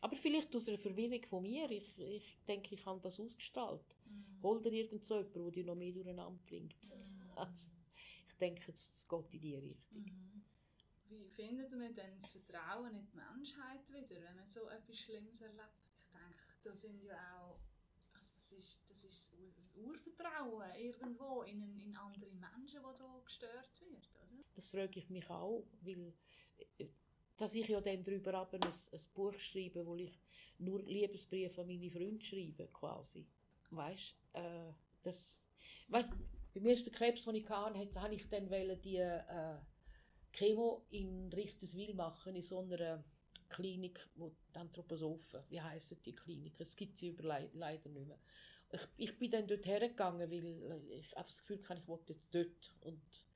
aber vielleicht aus einer Verwirrung von mir. Ich, ich denke, ich habe das ausgestrahlt. Mhm. Hol dir irgend so jemand, der dich noch mehr durcheinander bringt. Mhm. [laughs] Also, ich denke, es geht in diese Richtung. Mhm. Wie findet man denn das Vertrauen in die Menschheit wieder, wenn man so etwas Schlimmes erlebt? Ich denke, da sind ja auch also das ist, das Urvertrauen irgendwo in, in andere Menschen, die hier gestört wird, oder? Das frage ich mich auch, weil äh, dass ich ja dann darüber ein, ein Buch schreibe, wo ich nur Liebesbriefe an meine Freunde schreibe, quasi. Weißt äh, das, weißt, beim ersten Krebs, den ich hatte, habe ich dann die äh, Chemo in Richterswil machen, in so einer Klinik, wo die Anthroposophen, wie heissen die Klinik? Es gibt sie leider nicht mehr. Ich, ich bin dann dort hergegangen, weil ich einfach das Gefühl hatte, ich wollte jetzt dort und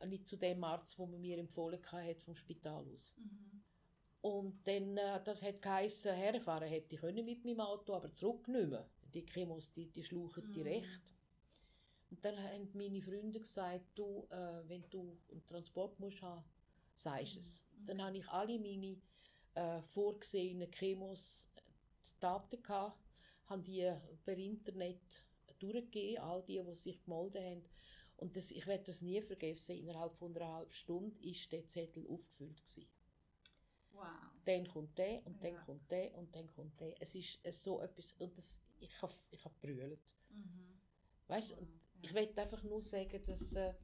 äh, nicht zu dem Arzt, wo man mir empfohlen hat vom Spital aus. Mhm. Und dann, äh, das hat geheissen, herfahren hätte ich können mit meinem Auto, aber zurück nicht mehr. Die Chemos, die, die schlauchen mhm. die recht. Und dann haben meine Freunde gesagt, du, äh, wenn du einen Transport musst haben, sagst es. Mhm. Dann habe ich alle meine äh, vorgesehenen Chemos äh, Daten gehabt, habe die per Internet durchgegeben, all die, die sich gemeldet haben. Und das, ich werde das nie vergessen, innerhalb von einer halben Stunde war der Zettel aufgefüllt. Gewesen. Wow. Dann kommt der und dann ja. kommt der und dann kommt der. Es ist so etwas, und das, ich habe ich hab brüllt. Mhm. Weißt, wow. und ja. Ich will einfach nur sagen, dass äh,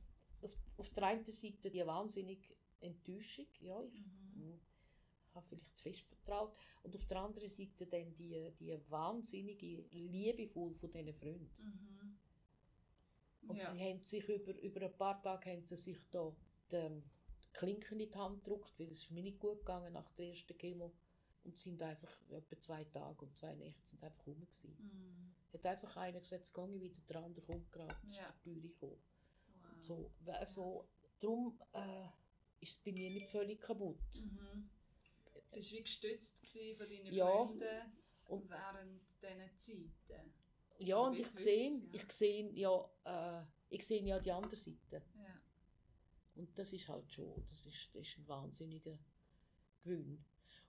auf, auf der einen Seite die wahnsinnige Enttäuschung, ja, ich, mhm habe vielleicht zu fest vertraut. Und auf der anderen Seite dann die, die wahnsinnige Liebe von, von diesen Freunden. Mhm. Und ja. sie haben sich über, über ein paar Tage haben sie sich da die Klinken in die Hand gedrückt, weil es ist mir nicht gut gegangen nach der ersten Chemo. Und sind einfach etwa zwei Tage und zwei Nächte sind einfach rum gewesen. Mhm. Hat einfach einer gesagt, jetzt gehe ich wieder, der andere kommt gerade, ja. zur Tür gekommen. Wow. So, also, ja. darum, äh, ist es bei mir nicht völlig kaputt. Mhm. Du warst wie gestützt von deinen Ja. Freunden Und- während diesen Zeiten. Ja, und Bis ich sehe, ja. ich sehe ja, äh, ich ja die andere Seite. Ja. Und das ist halt schon, das ist, das ist ein wahnsinniger Gewinn.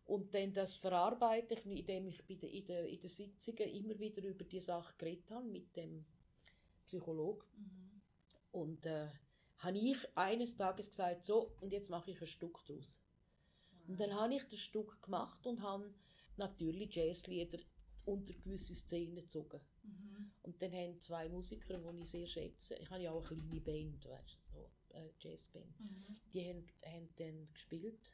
Und dann das verarbeite ich, indem ich bei in, den, in den Sitzungen immer wieder über die Sache geredet habe mit dem Psychologen. Mhm. Und äh, habe ich eines Tages gesagt, so, und jetzt mache ich ein Stück daraus. Und dann habe ich das Stück gemacht und habe natürlich Jazzlieder unter gewisse Szenen gezogen. Mhm. Und dann haben zwei Musiker, die ich sehr schätze, ich habe ja auch eine kleine Band, weißt du, so eine Jazzband, Mhm. die haben, haben dann gespielt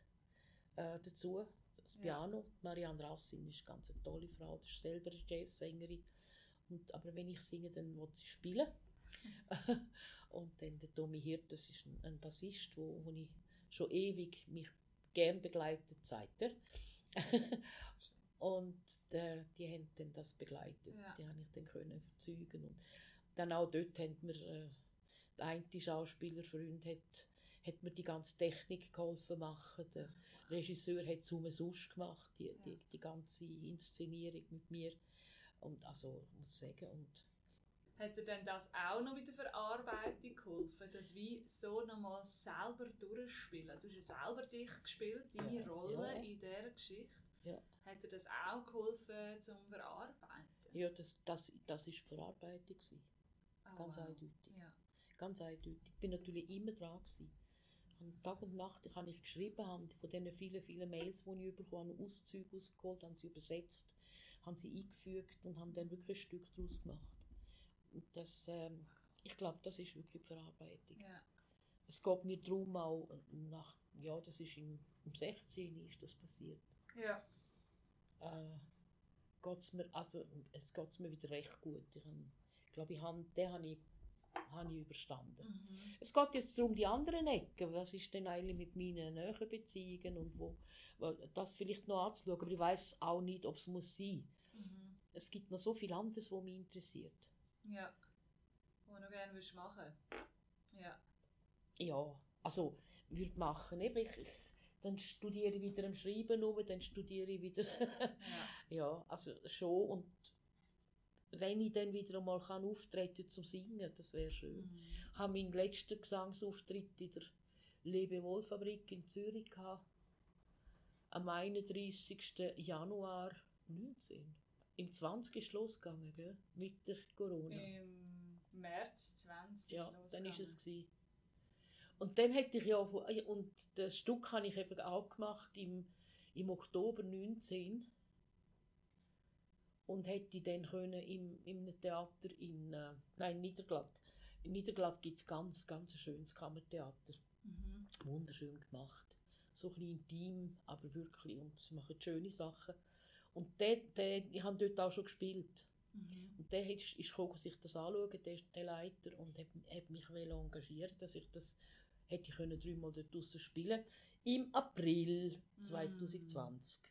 äh, dazu, das Ja. Piano. Marianne Rassin ist eine ganz tolle Frau, das ist selber eine Jazzsängerin. Und, aber wenn ich singe, dann will sie spielen. [laughs] [laughs] und dann der Tommy Hirt, das ist ein, ein Bassist, wo, wo ich schon ewig mich gern begleitet, sagt er. [laughs] und äh, die haben dann das begleitet. Ja. Die habe ich dann können überzeugen. Und dann auch dort haben wir, äh, der eine Schauspielerfreund hat, hat mir die ganze Technik geholfen machen. Der Regisseur hat es umsonst gemacht, die, die, Ja. die ganze Inszenierung mit mir. Und also, ich muss sagen, und Hat dir denn das auch noch mit der Verarbeitung geholfen, dass wie so nochmal selber durchspielen? Also Du hast ja selber dich gespielt, deine Ja, Rolle ja. in dieser Geschichte. ja, Hat dir das auch geholfen zum Verarbeiten? ja das, das, das ist die Verarbeitung. Oh, Ganz wow. eindeutig. Ja. Ganz eindeutig. Ich bin natürlich immer dran. Gewesen. Und Tag und Nacht habe ich geschrieben, habe von diesen vielen, vielen Mails, die ich bekommen habe, Auszüge ausgeholt, habe sie übersetzt, habe sie eingefügt und habe dann wirklich ein Stück daraus gemacht. Das, ähm, ich glaube, das ist wirklich die Verarbeitung. Ja. Es geht mir darum auch nach, ja, das ist im, im 16. ist das passiert. ja. Äh, geht's mir, also, es geht mir wieder recht gut. Ich, glaube, ich han, den habe ich, habe ich überstanden. Mhm. Es geht jetzt darum, die anderen Ecken. Was ist denn eigentlich mit meinen näheren Beziehungen und wo, wo das vielleicht noch anzuschauen. Aber ich weiß auch nicht, ob es muss sein. Mhm. Es gibt noch so viel anderes, was mich interessiert. Ja. Was du gerne würdest machen Ja. Ja, also würde machen. Eben, ich, ich, dann studiere ich wieder am Schreiben um, dann studiere ich wieder. [laughs] ja. ja, also schon. Und wenn ich dann wieder einmal kann auftreten zum Singen, das wäre schön. Mhm. Ich habe meinen letzten Gesangsauftritt in der Lebewohlfabrik in Zürich gehabt. Am 31. Januar 19. Im 20. ist losgegangen, gell? mit der Corona. Im März 20 Ja, ist dann ist es gsi. Und dann hätte ich ja und das Stück habe ich eben auch gemacht im, im Oktober 19 und hätte dann können im, im Theater in äh, nein Niederglatt. In Niederglatt gibt es ganz ganz ein schönes Kammertheater, Mhm. wunderschön gemacht, so ein bisschen intim, aber wirklich und sie machen schöne Sachen. Und der, der, ich habe dort auch schon gespielt. Mhm. Und der ist, ist gekommen, sich das anschauen, der der Leiter, und hat, hat mich wollen engagieren, dass ich das hätte ich können dreimal dort draussen spielen Im April 2020.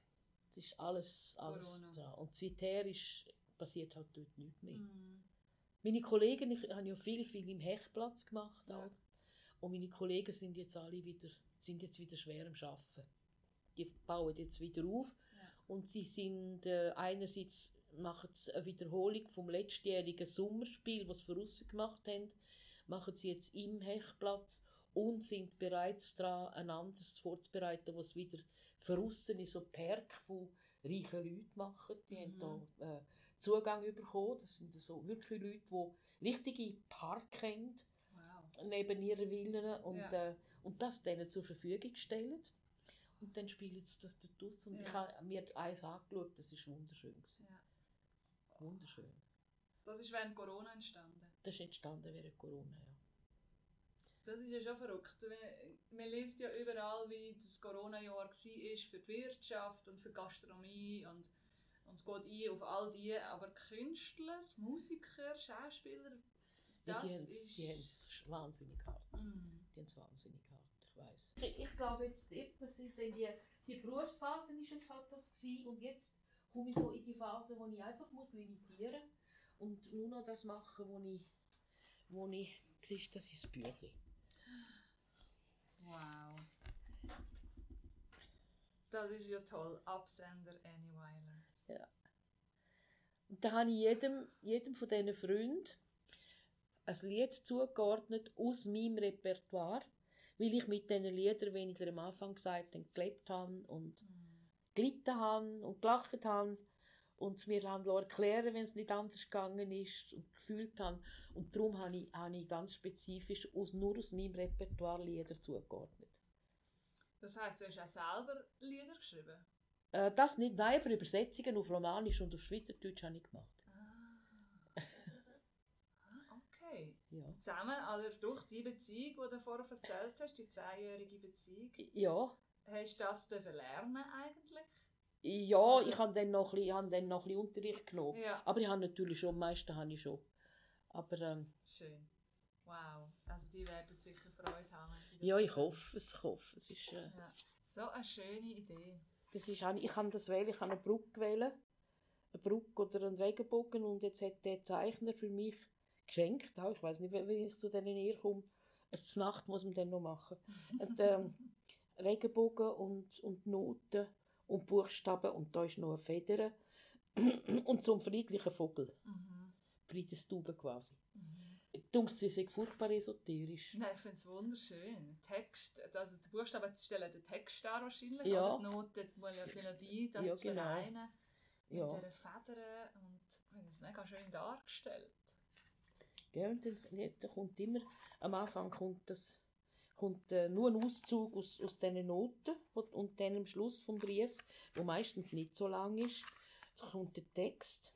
Das ist alles, alles Corona. da. Und seither ist, passiert halt dort nichts mehr. Mhm. Meine Kollegen, ich habe ja viel, viel im Hechtplatz gemacht. Ja. Auch. Und meine Kollegen sind jetzt alle wieder, sind jetzt wieder schwer am Arbeiten. Die bauen jetzt wieder auf. Und sie sind äh, einerseits machen sie eine Wiederholung vom letztjährigen Sommerspiel, was sie voraus gemacht haben, machen sie jetzt im Hechtplatz und sind bereits dran, ein anderes vorzubereiten, was wieder voraus in so Perk von reichen Leuten machen. Die Mhm. haben da äh, Zugang bekommen. Das sind so wirklich Leute, die richtige Park haben Wow. neben ihren Villen und, Ja. äh, und das denen zur Verfügung stellen. Und dann spielen sie das dort aus. Und Ja. ich habe mir eins angeschaut, das war wunderschön. gewesen. Ja. Wunderschön. Das ist während Corona entstanden. Das ist entstanden während Corona, ja. Das ist ja schon verrückt. Man, man liest ja überall, wie das Corona-Jahr war für die Wirtschaft und für die Gastronomie und, und geht ein auf all die. Aber Künstler, Musiker, Schauspieler, Ja, das die haben ist... die haben's wahnsinnig hart. Mm. Die haben es wahnsinnig hart, ich weiß. Ich, glaube jetzt, eben, dann die, die Berufsphase ist jetzt halt das gewesen, und jetzt komme ich so in die Phase, wo ich einfach muss limitieren und nur noch das machen, wo ich, wo ich, siehst, das ist das Büchlein. Wow. Das ist ja toll. Absender Annie Weiler. Ja. Und da habe ich jedem, jedem von diesen Freunden ein Lied zugeordnet aus meinem Repertoire, weil ich mit diesen Liedern, wie ich am Anfang gesagt habe, gelebt habe und mhm. gelitten habe und gelacht habe und mir haben erklären wenn es nicht anders gegangen ist und gefühlt habe. Und darum habe ich, habe ich ganz spezifisch aus, nur aus meinem Repertoire Lieder zugeordnet. Das heißt, du hast auch selber Lieder geschrieben? Äh, das nicht, nein, aber Übersetzungen auf Romanisch und auf Schweizerdeutsch habe ich gemacht. Ah. ah okay. Ja. Zusammen, also durch die Beziehung, die du vorher erzählt hast, die zehnjährige Beziehung. Ja. Hast du das lernen eigentlich? Ja, ich habe dann noch ein bisschen, habe dann noch ein Unterricht genommen. Ja. Aber ich habe natürlich schon, am meisten habe ich schon. Aber, ähm, Schön. Wow. Also die werden sicher Freude haben. ja, ich hoffe es. Ich hoffe, es ist, äh, ja. So eine schöne Idee. Das ist, ich kann das wählen, ich kann eine Brücke wählen. Eine Brücke oder einen Regenbogen. Und jetzt hat der Zeichner für mich geschenkt, auch, ich weiß nicht, wenn ich zu denen näher komme, es Nacht muss man dann noch machen. und, ähm, [laughs] Regenbogen und, und Noten und Buchstaben und da ist noch eine Feder [clears throat] und so ein friedlicher Vogel. Mhm. Friedenstube quasi. Mhm. Dunkt sie sehr furchtbar esoterisch. Nein, ich finde es wunderschön. Text, also die Buchstaben stellen den Text dar wahrscheinlich, ja. die Noten, die Melodie, das ja, zu genau. vereinen. Ja. Mit dieser Federn und ich finde es mega schön dargestellt. Ja, und dann, dann kommt immer, am Anfang kommt das kommt äh, nur ein Auszug aus, aus diesen Noten und dann am Schluss vom Brief, wo meistens nicht so lang ist, kommt der Text.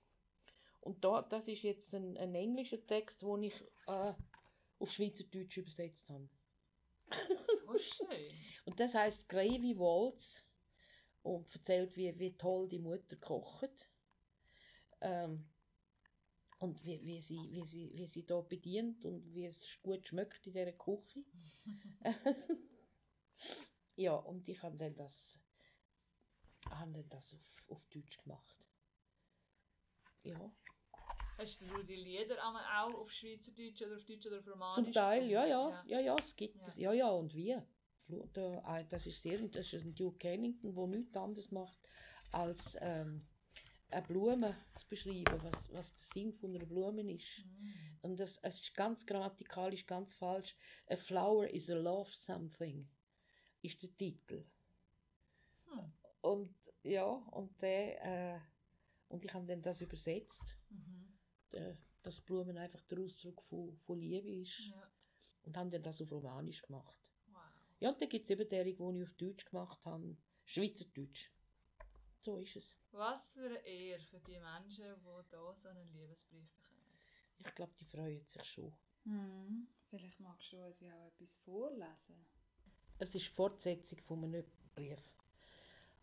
Und da, das ist jetzt ein, ein englischer Text, den ich äh, auf Schweizerdeutsch übersetzt habe. So schön. [laughs] und das heißt Gravy Waltz und erzählt, wie, wie toll die Mutter kocht. Ähm, und wie, wie, sie, wie, sie, wie sie da bedient und wie es gut schmeckt in dieser Küche. [laughs] ja, und ich habe dann das, habe dann das auf, auf Deutsch gemacht. Ja. Hast du die Lieder auch auf Schweizerdeutsch oder auf Deutsch oder auf Romanisch? Zum Teil, ja, ja, ja, ja, es gibt ja. das, ja, ja, und wie? Ah, das ist sehr, das ist ein Duke Ellington, der nichts anderes macht als ähm, eine Blume zu beschreiben, was, was der Sinn von einer Blume ist. Mm. Und das, es ist ganz grammatikalisch ganz falsch. A flower is a love something, ist der Titel. Hm. Und ja, und der, äh, und ich habe dann das übersetzt, mhm. der, dass Blumen einfach der Ausdruck von, von Liebe ist. Ja. Und haben dann das auf Romanisch gemacht. Wow. Ja, und dann gibt es eben derige, die ich auf Deutsch gemacht habe, Schweizerdeutsch. So ist es. Was für eine Ehre für die Menschen, die hier so einen Liebesbrief bekommen. Ich glaube, die freuen sich schon. Hm. Vielleicht magst du uns ja auch etwas vorlesen. Es ist die Fortsetzung von einem Brief.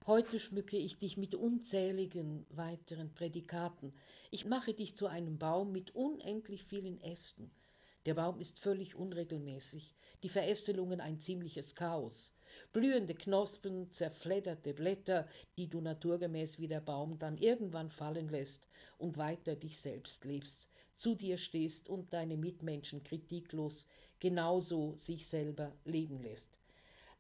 Heute schmücke ich dich mit unzähligen weiteren Prädikaten. Ich mache dich zu einem Baum mit unendlich vielen Ästen. Der Baum ist völlig unregelmäßig, die Verästelungen ein ziemliches Chaos. Blühende Knospen, zerfledderte Blätter, die du naturgemäß wie der Baum dann irgendwann fallen lässt und weiter dich selbst lebst, zu dir stehst und deine Mitmenschen kritiklos genauso sich selber leben lässt.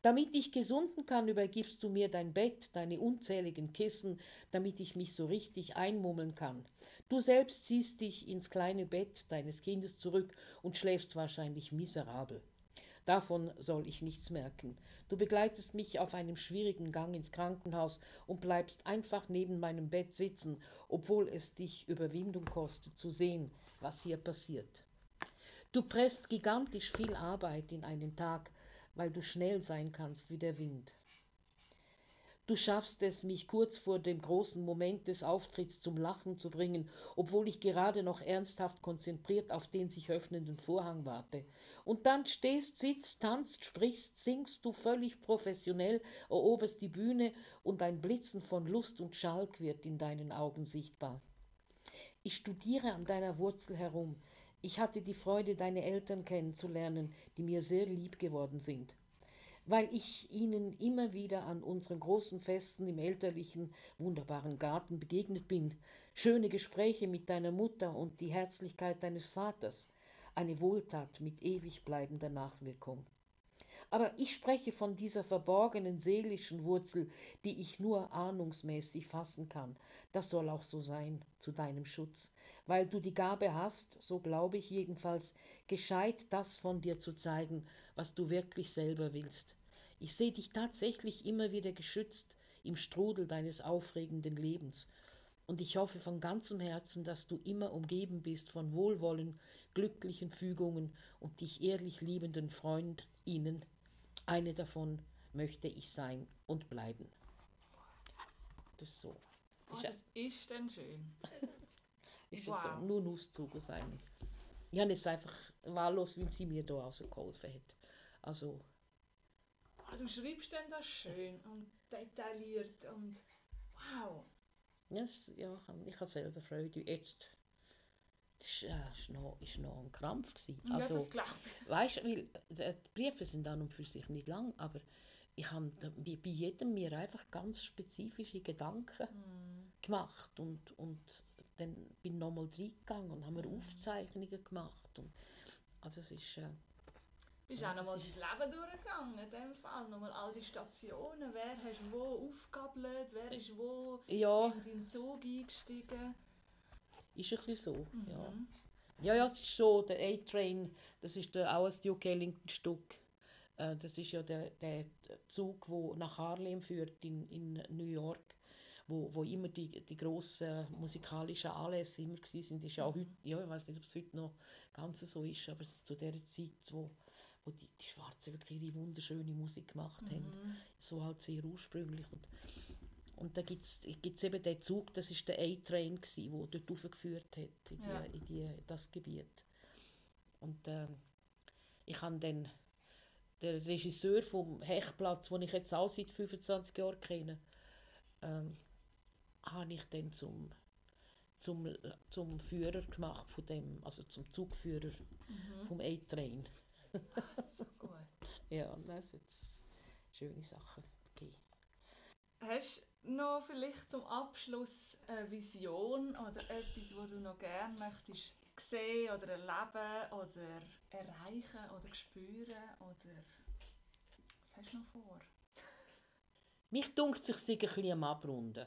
Damit ich gesunden kann, übergibst du mir dein Bett, deine unzähligen Kissen, damit ich mich so richtig einmummeln kann. Du selbst ziehst dich ins kleine Bett deines Kindes zurück und schläfst wahrscheinlich miserabel. Davon soll ich nichts merken. Du begleitest mich auf einem schwierigen Gang ins Krankenhaus und bleibst einfach neben meinem Bett sitzen, obwohl es dich Überwindung kostet zu sehen, was hier passiert. Du presst gigantisch viel Arbeit in einen Tag, weil du schnell sein kannst wie der Wind. Du schaffst es, mich kurz vor dem großen Moment des Auftritts zum Lachen zu bringen, obwohl ich gerade noch ernsthaft konzentriert auf den sich öffnenden Vorhang warte. Und dann stehst, sitzt, tanzt, sprichst, singst du völlig professionell, eroberst die Bühne und ein Blitzen von Lust und Schalk wird in deinen Augen sichtbar. Ich studiere an deiner Wurzel herum. Ich hatte die Freude, deine Eltern kennenzulernen, die mir sehr lieb geworden sind weil ich ihnen immer wieder an unseren großen Festen im elterlichen, wunderbaren Garten begegnet bin, schöne Gespräche mit deiner Mutter und die Herzlichkeit deines Vaters, eine Wohltat mit ewig bleibender Nachwirkung. Aber ich spreche von dieser verborgenen seelischen Wurzel, die ich nur ahnungsmäßig fassen kann. Das soll auch so sein, zu deinem Schutz. Weil du die Gabe hast, so glaube ich jedenfalls, gescheit das von dir zu zeigen, was du wirklich selber willst. Ich sehe dich tatsächlich immer wieder geschützt im Strudel deines aufregenden Lebens. Und ich hoffe von ganzem Herzen, dass du immer umgeben bist von Wohlwollen, glücklichen Fügungen und dich ehrlich liebenden Freundinnen. Eine davon möchte ich sein und bleiben. Das ist so. Oh, das ist dann schön. [laughs] ist wow. so. Nur ein Auszug aus einem. Ich habe jetzt einfach wahllos, wie sie mir da also geholfen hat. Also. Oh, du schreibst dann das schön und detailliert und wow. Ja, ja ich habe selber Freude. Jetzt das war äh, noch, ist noch ein Krampf. Gewesen. Ja, also, das glaube ich. Weißt, weil, die Briefe sind dann und für sich nicht lang, aber ich habe bei jedem mir einfach ganz spezifische Gedanken mm. gemacht und, und dann bin ich nochmal reingegangen und haben mm. Aufzeichnungen gemacht. Und, also es ist... Äh, bist ja, auch nochmal dein Leben durchgegangen, in dem Fall. Nochmal all die Stationen. Wer hast wo aufgegabelt, wer ist wo ja. in den Zug eingestiegen. Ist ein bisschen so, mhm. ja. Ja, ja, es ist so, der A-Train, das ist der, auch ein Duke Ellington-Stück. Äh, das ist ja der, der Zug, der nach Harlem führt in, in New York, wo, wo immer die, die grossen musikalischen Anlässe immer waren. Ist ja auch heute, ja, ich weiß nicht, ob es heute noch ganz so ist, aber es ist zu der Zeit, wo, wo die, die Schwarzen wirklich ihre wunderschöne Musik gemacht mhm. haben. So halt sehr ursprünglich. Und, und da gibt es eben den Zug, das ist der A-Train, der dort aufgeführt hat, in, die, ja. in die, das Gebiet. Und äh, ich habe dann den Regisseur vom Hechplatz, den ich jetzt auch seit 25 Jahren kenne, ähm, habe ich dann zum, zum, zum Führer gemacht von dem, also zum Zugführer mhm. vom A-Train. So gut. ja, das jetzt schöne Sachen. Okay. Hast du noch vielleicht zum Abschluss eine Vision oder etwas, was du noch gerne möchtest sehen oder erleben oder erreichen oder spüren oder was hast du noch vor? Mich dunkt sich ein bisschen am Abrunden.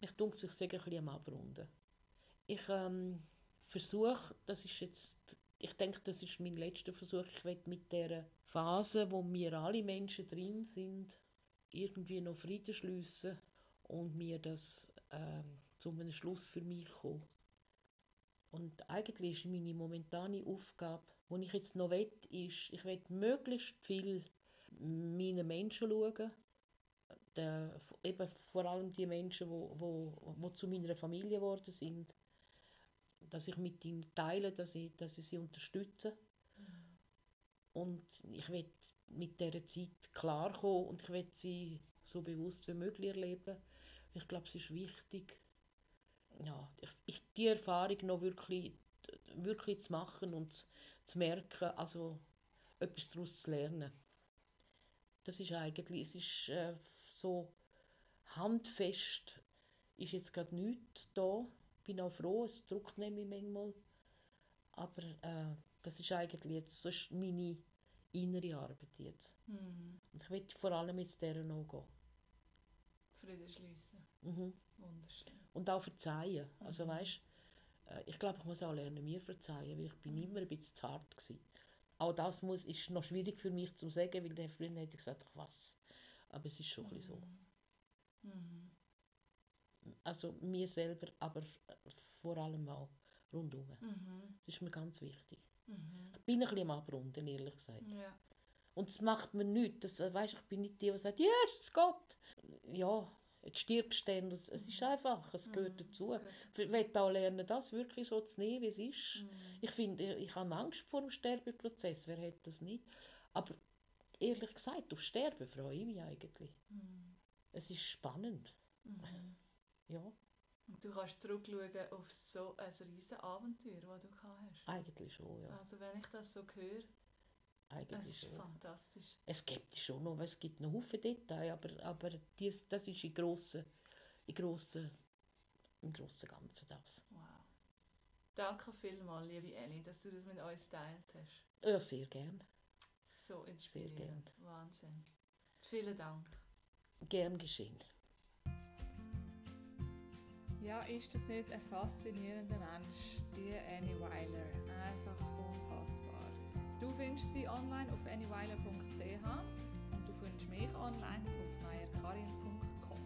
Mich dunkt sich ein bisschen am Abrunden. Ich ähm, versuche, das ist jetzt, ich denke, das ist mein letzter Versuch, ich will mit der Phase, wo wir alle Menschen drin sind, irgendwie noch Frieden schliessen und mir das äh, zu einem Schluss für mich kommen. Und eigentlich ist meine momentane Aufgabe, die ich jetzt noch will, ist, ich will möglichst viel meinen Menschen schauen. Der, eben vor allem die Menschen, die wo, wo zu meiner Familie geworden sind. Dass ich mit ihnen teile, dass ich, dass ich sie unterstütze. Und ich will mit dieser Zeit klarkommen und ich will sie so bewusst wie möglich erleben. Ich glaube, es ist wichtig, ja, ich, die Erfahrung noch wirklich, wirklich zu machen und zu, zu merken, also etwas daraus zu lernen. Das ist eigentlich, es ist äh, so handfest, ist jetzt gerade nichts da. Ich bin auch froh, es druckt nämlich manchmal. Aber äh, das ist eigentlich jetzt so ist meine innere Arbeit jetzt. Mhm. Und ich will vor allem jetzt dieser noch gehen. Frieden schließen. Mhm. Wunderschön. Und auch verzeihen. Also, mhm. Also weißt, äh, ich glaube, ich muss auch lernen, mir verzeihen, weil ich bin mhm. immer ein bisschen hart gewesen. Auch das muss, ist noch schwierig für mich zu sagen, weil der Freund hätte gesagt, ach was. Aber es ist schon mhm. so. Mhm. Also mir selber, aber vor allem auch rundum. Mhm. Das ist mir ganz wichtig. Mhm. Ich bin ein bisschen am Abrunden, ehrlich gesagt. Ja. Und es macht mir nichts. Das, äh, weißt, ich bin nicht die, die sagt, Jesus Gott. Ja, jetzt stirbst du dann. Es ist mhm. einfach, es gehört mhm, dazu. Ich will auch lernen, das wirklich so zu nehmen, wie es ist. Mhm. Ich finde, ich habe Angst vor dem Sterbeprozess. Wer hat das nicht? Aber ehrlich gesagt, auf Sterben freue ich mich eigentlich. Mhm. Es ist spannend. Ja. Und du kannst zurückschauen auf so ein riesiges Abenteuer, das du hast. Eigentlich schon, ja. Also wenn ich das so höre, eigentlich das ist schon. fantastisch. Es gibt schon noch, es gibt noch viele Details, aber, aber dies, das ist im grossen, im grossen, im grossen Ganzen das. Wow. Danke vielmals, liebe Annie, dass du das mit uns geteilt hast. Ja, sehr gerne. So Sehr inspirierend. Wahnsinn. Vielen Dank. Gern geschehen. Ja, ist das nicht ein faszinierender Mensch, die Annie Weiler? Einfach unfassbar. Du findest sie online auf annyweiler.ch und du findest mich online auf meierkarin.com.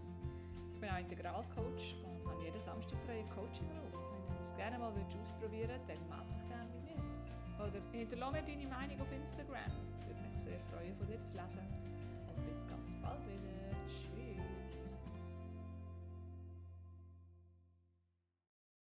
Ich bin auch Integralcoach und habe jeden Samstag freie Coaching-Raum. Wenn du das gerne mal ausprobieren würdest, dann melde dich gerne bei mir. Oder hinterlasse mir deine Meinung auf Instagram. Würde mich sehr freuen, von dir zu lesen.